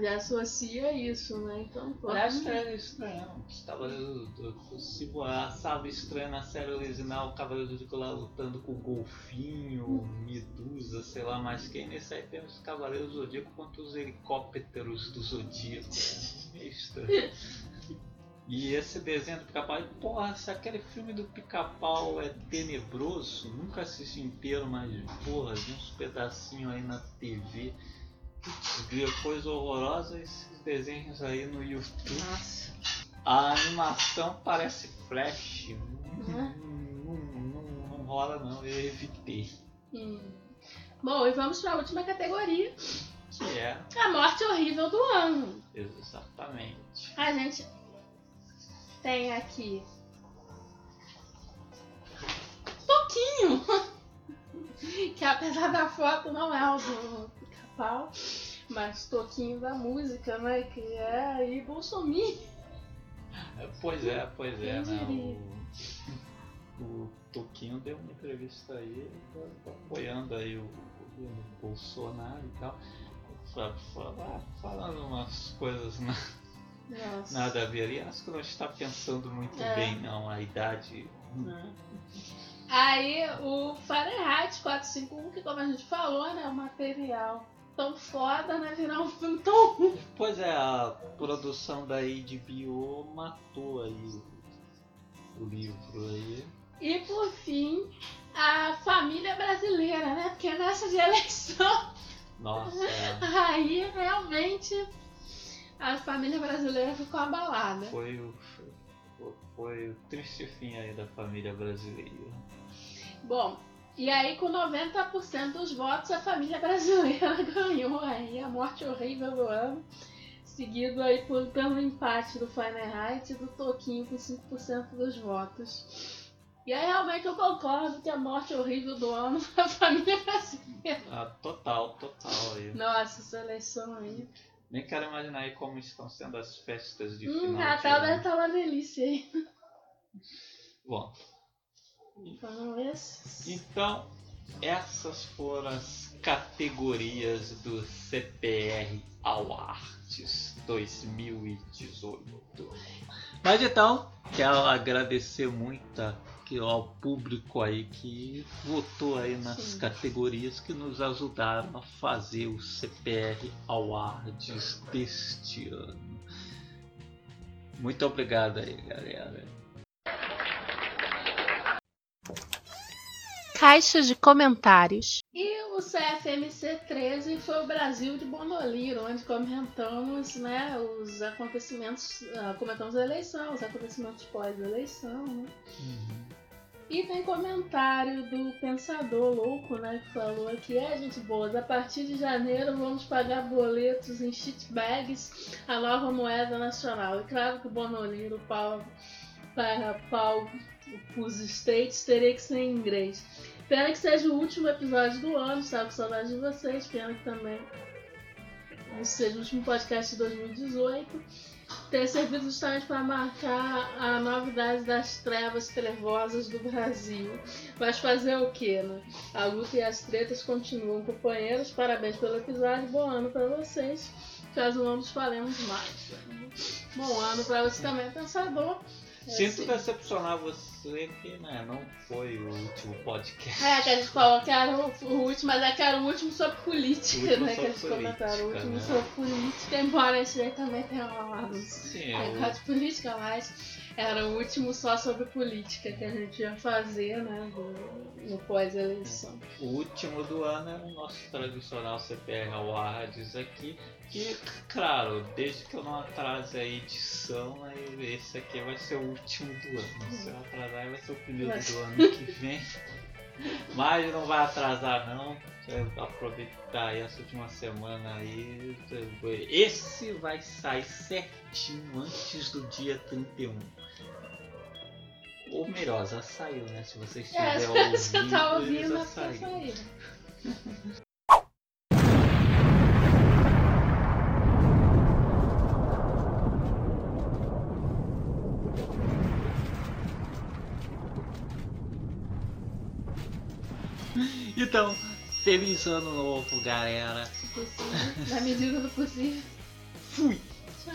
Já associa isso, né? Então, pô. Aliás, estranho, estranho. Os Cavaleiros do- Se sabe estranho na série original, o Cavaleiro do Zodíaco lá lutando com o Golfinho, Medusa, sei lá mais quem. Nesse aí tem os Cavaleiros do Zodíaco contra os helicópteros do Zodíaco. <laughs> É estranho. E esse desenho do pica-pau, porra, se aquele filme do pica-pau é tenebroso, nunca assisti inteiro, mas porra, vi uns pedacinhos aí na TV. Putz, grilo, coisa horrorosa esses desenhos aí no YouTube. Nossa. A animação parece flash. Não, Né? não, não, não rola não, eu evitei. Hum. Bom, e vamos para a última categoria: Que é a morte horrível do ano. exatamente. A gente tem aqui. Toquinho! <laughs> que apesar da foto não é o do pica-pau. mais toquinho da música, né? Que é aí Bolsonaro. Pois é, pois é, né? O, o Toquinho deu uma entrevista aí tá apoiando aí o, o Bolsonaro e tal. Fa- fa- Falando umas coisas na- Nossa. nada a ver. E acho que não está pensando muito É. bem, não. A idade. Aí o Fahrenheit 451, que como a gente falou, né? O material tão foda, né? Virar um filme tão ruim. Pois é, a produção da HBO matou aí o livro aí. E por fim, a família brasileira, né? Porque nessa de eleição, Nossa, é, aí realmente a família brasileira ficou abalada. foi o. foi- Foi o triste fim aí da família brasileira. Bom, e aí com 90% dos votos a família brasileira <laughs> ganhou aí a morte horrível do ano. Seguido aí por, pelo empate do Fahrenheit e do Toquinho com 5% dos votos. E aí realmente eu concordo que a morte horrível do ano <laughs> foi a família brasileira. Ah, total, total aí. Nossa, essa eleição aí. Nem quero imaginar aí como estão sendo as festas de Hum, final Natal de deve estar uma delícia aí. Bom, Se- então essas foram as categorias do CPR Awards 2018. Mas então, quero agradecer muito ao público aí que votou aí nas Sim. categorias que nos ajudaram a fazer o CPR Awards deste ano. Muito obrigado aí, galera. Caixa de comentários. E o CFMC 13 foi o Brasil de Bonoliro, onde comentamos né, os acontecimentos, ah, comentamos a eleição, os acontecimentos pós-eleição, né? E tem comentário do Pensador Louco, né, que falou aqui, é gente boa, a partir de janeiro vamos pagar boletos em shitbags, a nova moeda nacional. E claro que o Bonoliro, pau, para pau, os States, teria que ser em inglês. Pena que seja o último episódio do ano, estava com saudade de vocês. Pena que também esse seja o último podcast de 2018. Ter servido justamente para marcar a novidade das trevas trevosas do Brasil. Mas fazer o que, né? A luta e as tretas continuam, companheiros. Parabéns pelo episódio. Bom ano para vocês. Caso não nos falemos mais. Bom ano para você também, pensador. É, Sinto sim. decepcionar você que né, não foi o último podcast. É, que a gente falou que era o, o último, mas é que era o último sobre política, O último né? Que a gente sobre comentaram, o política, último né? sobre política, embora esse aí também tenha nos Sim, negócio de política, mas era o último só sobre política que a gente ia fazer, né? Do, no pós-eleição. o, último do ano é o nosso tradicional CPR Awards aqui. Que, claro, desde que eu não atrase a edição, esse aqui vai ser o último do ano. Se eu atrasar, vai ser o primeiro ser. do ano que vem. <laughs> Mas não vai atrasar não. Aproveitar aí essa última semana aí. Esse vai sair certinho antes do dia 31. Ou melhor, já saiu, né? Se você estiver <laughs> É, se ouvindo, você tá ele ouvindo, já é saiu. sair. Então, feliz ano novo, galera. Se possível, na medida do possível. Fui! Tchau.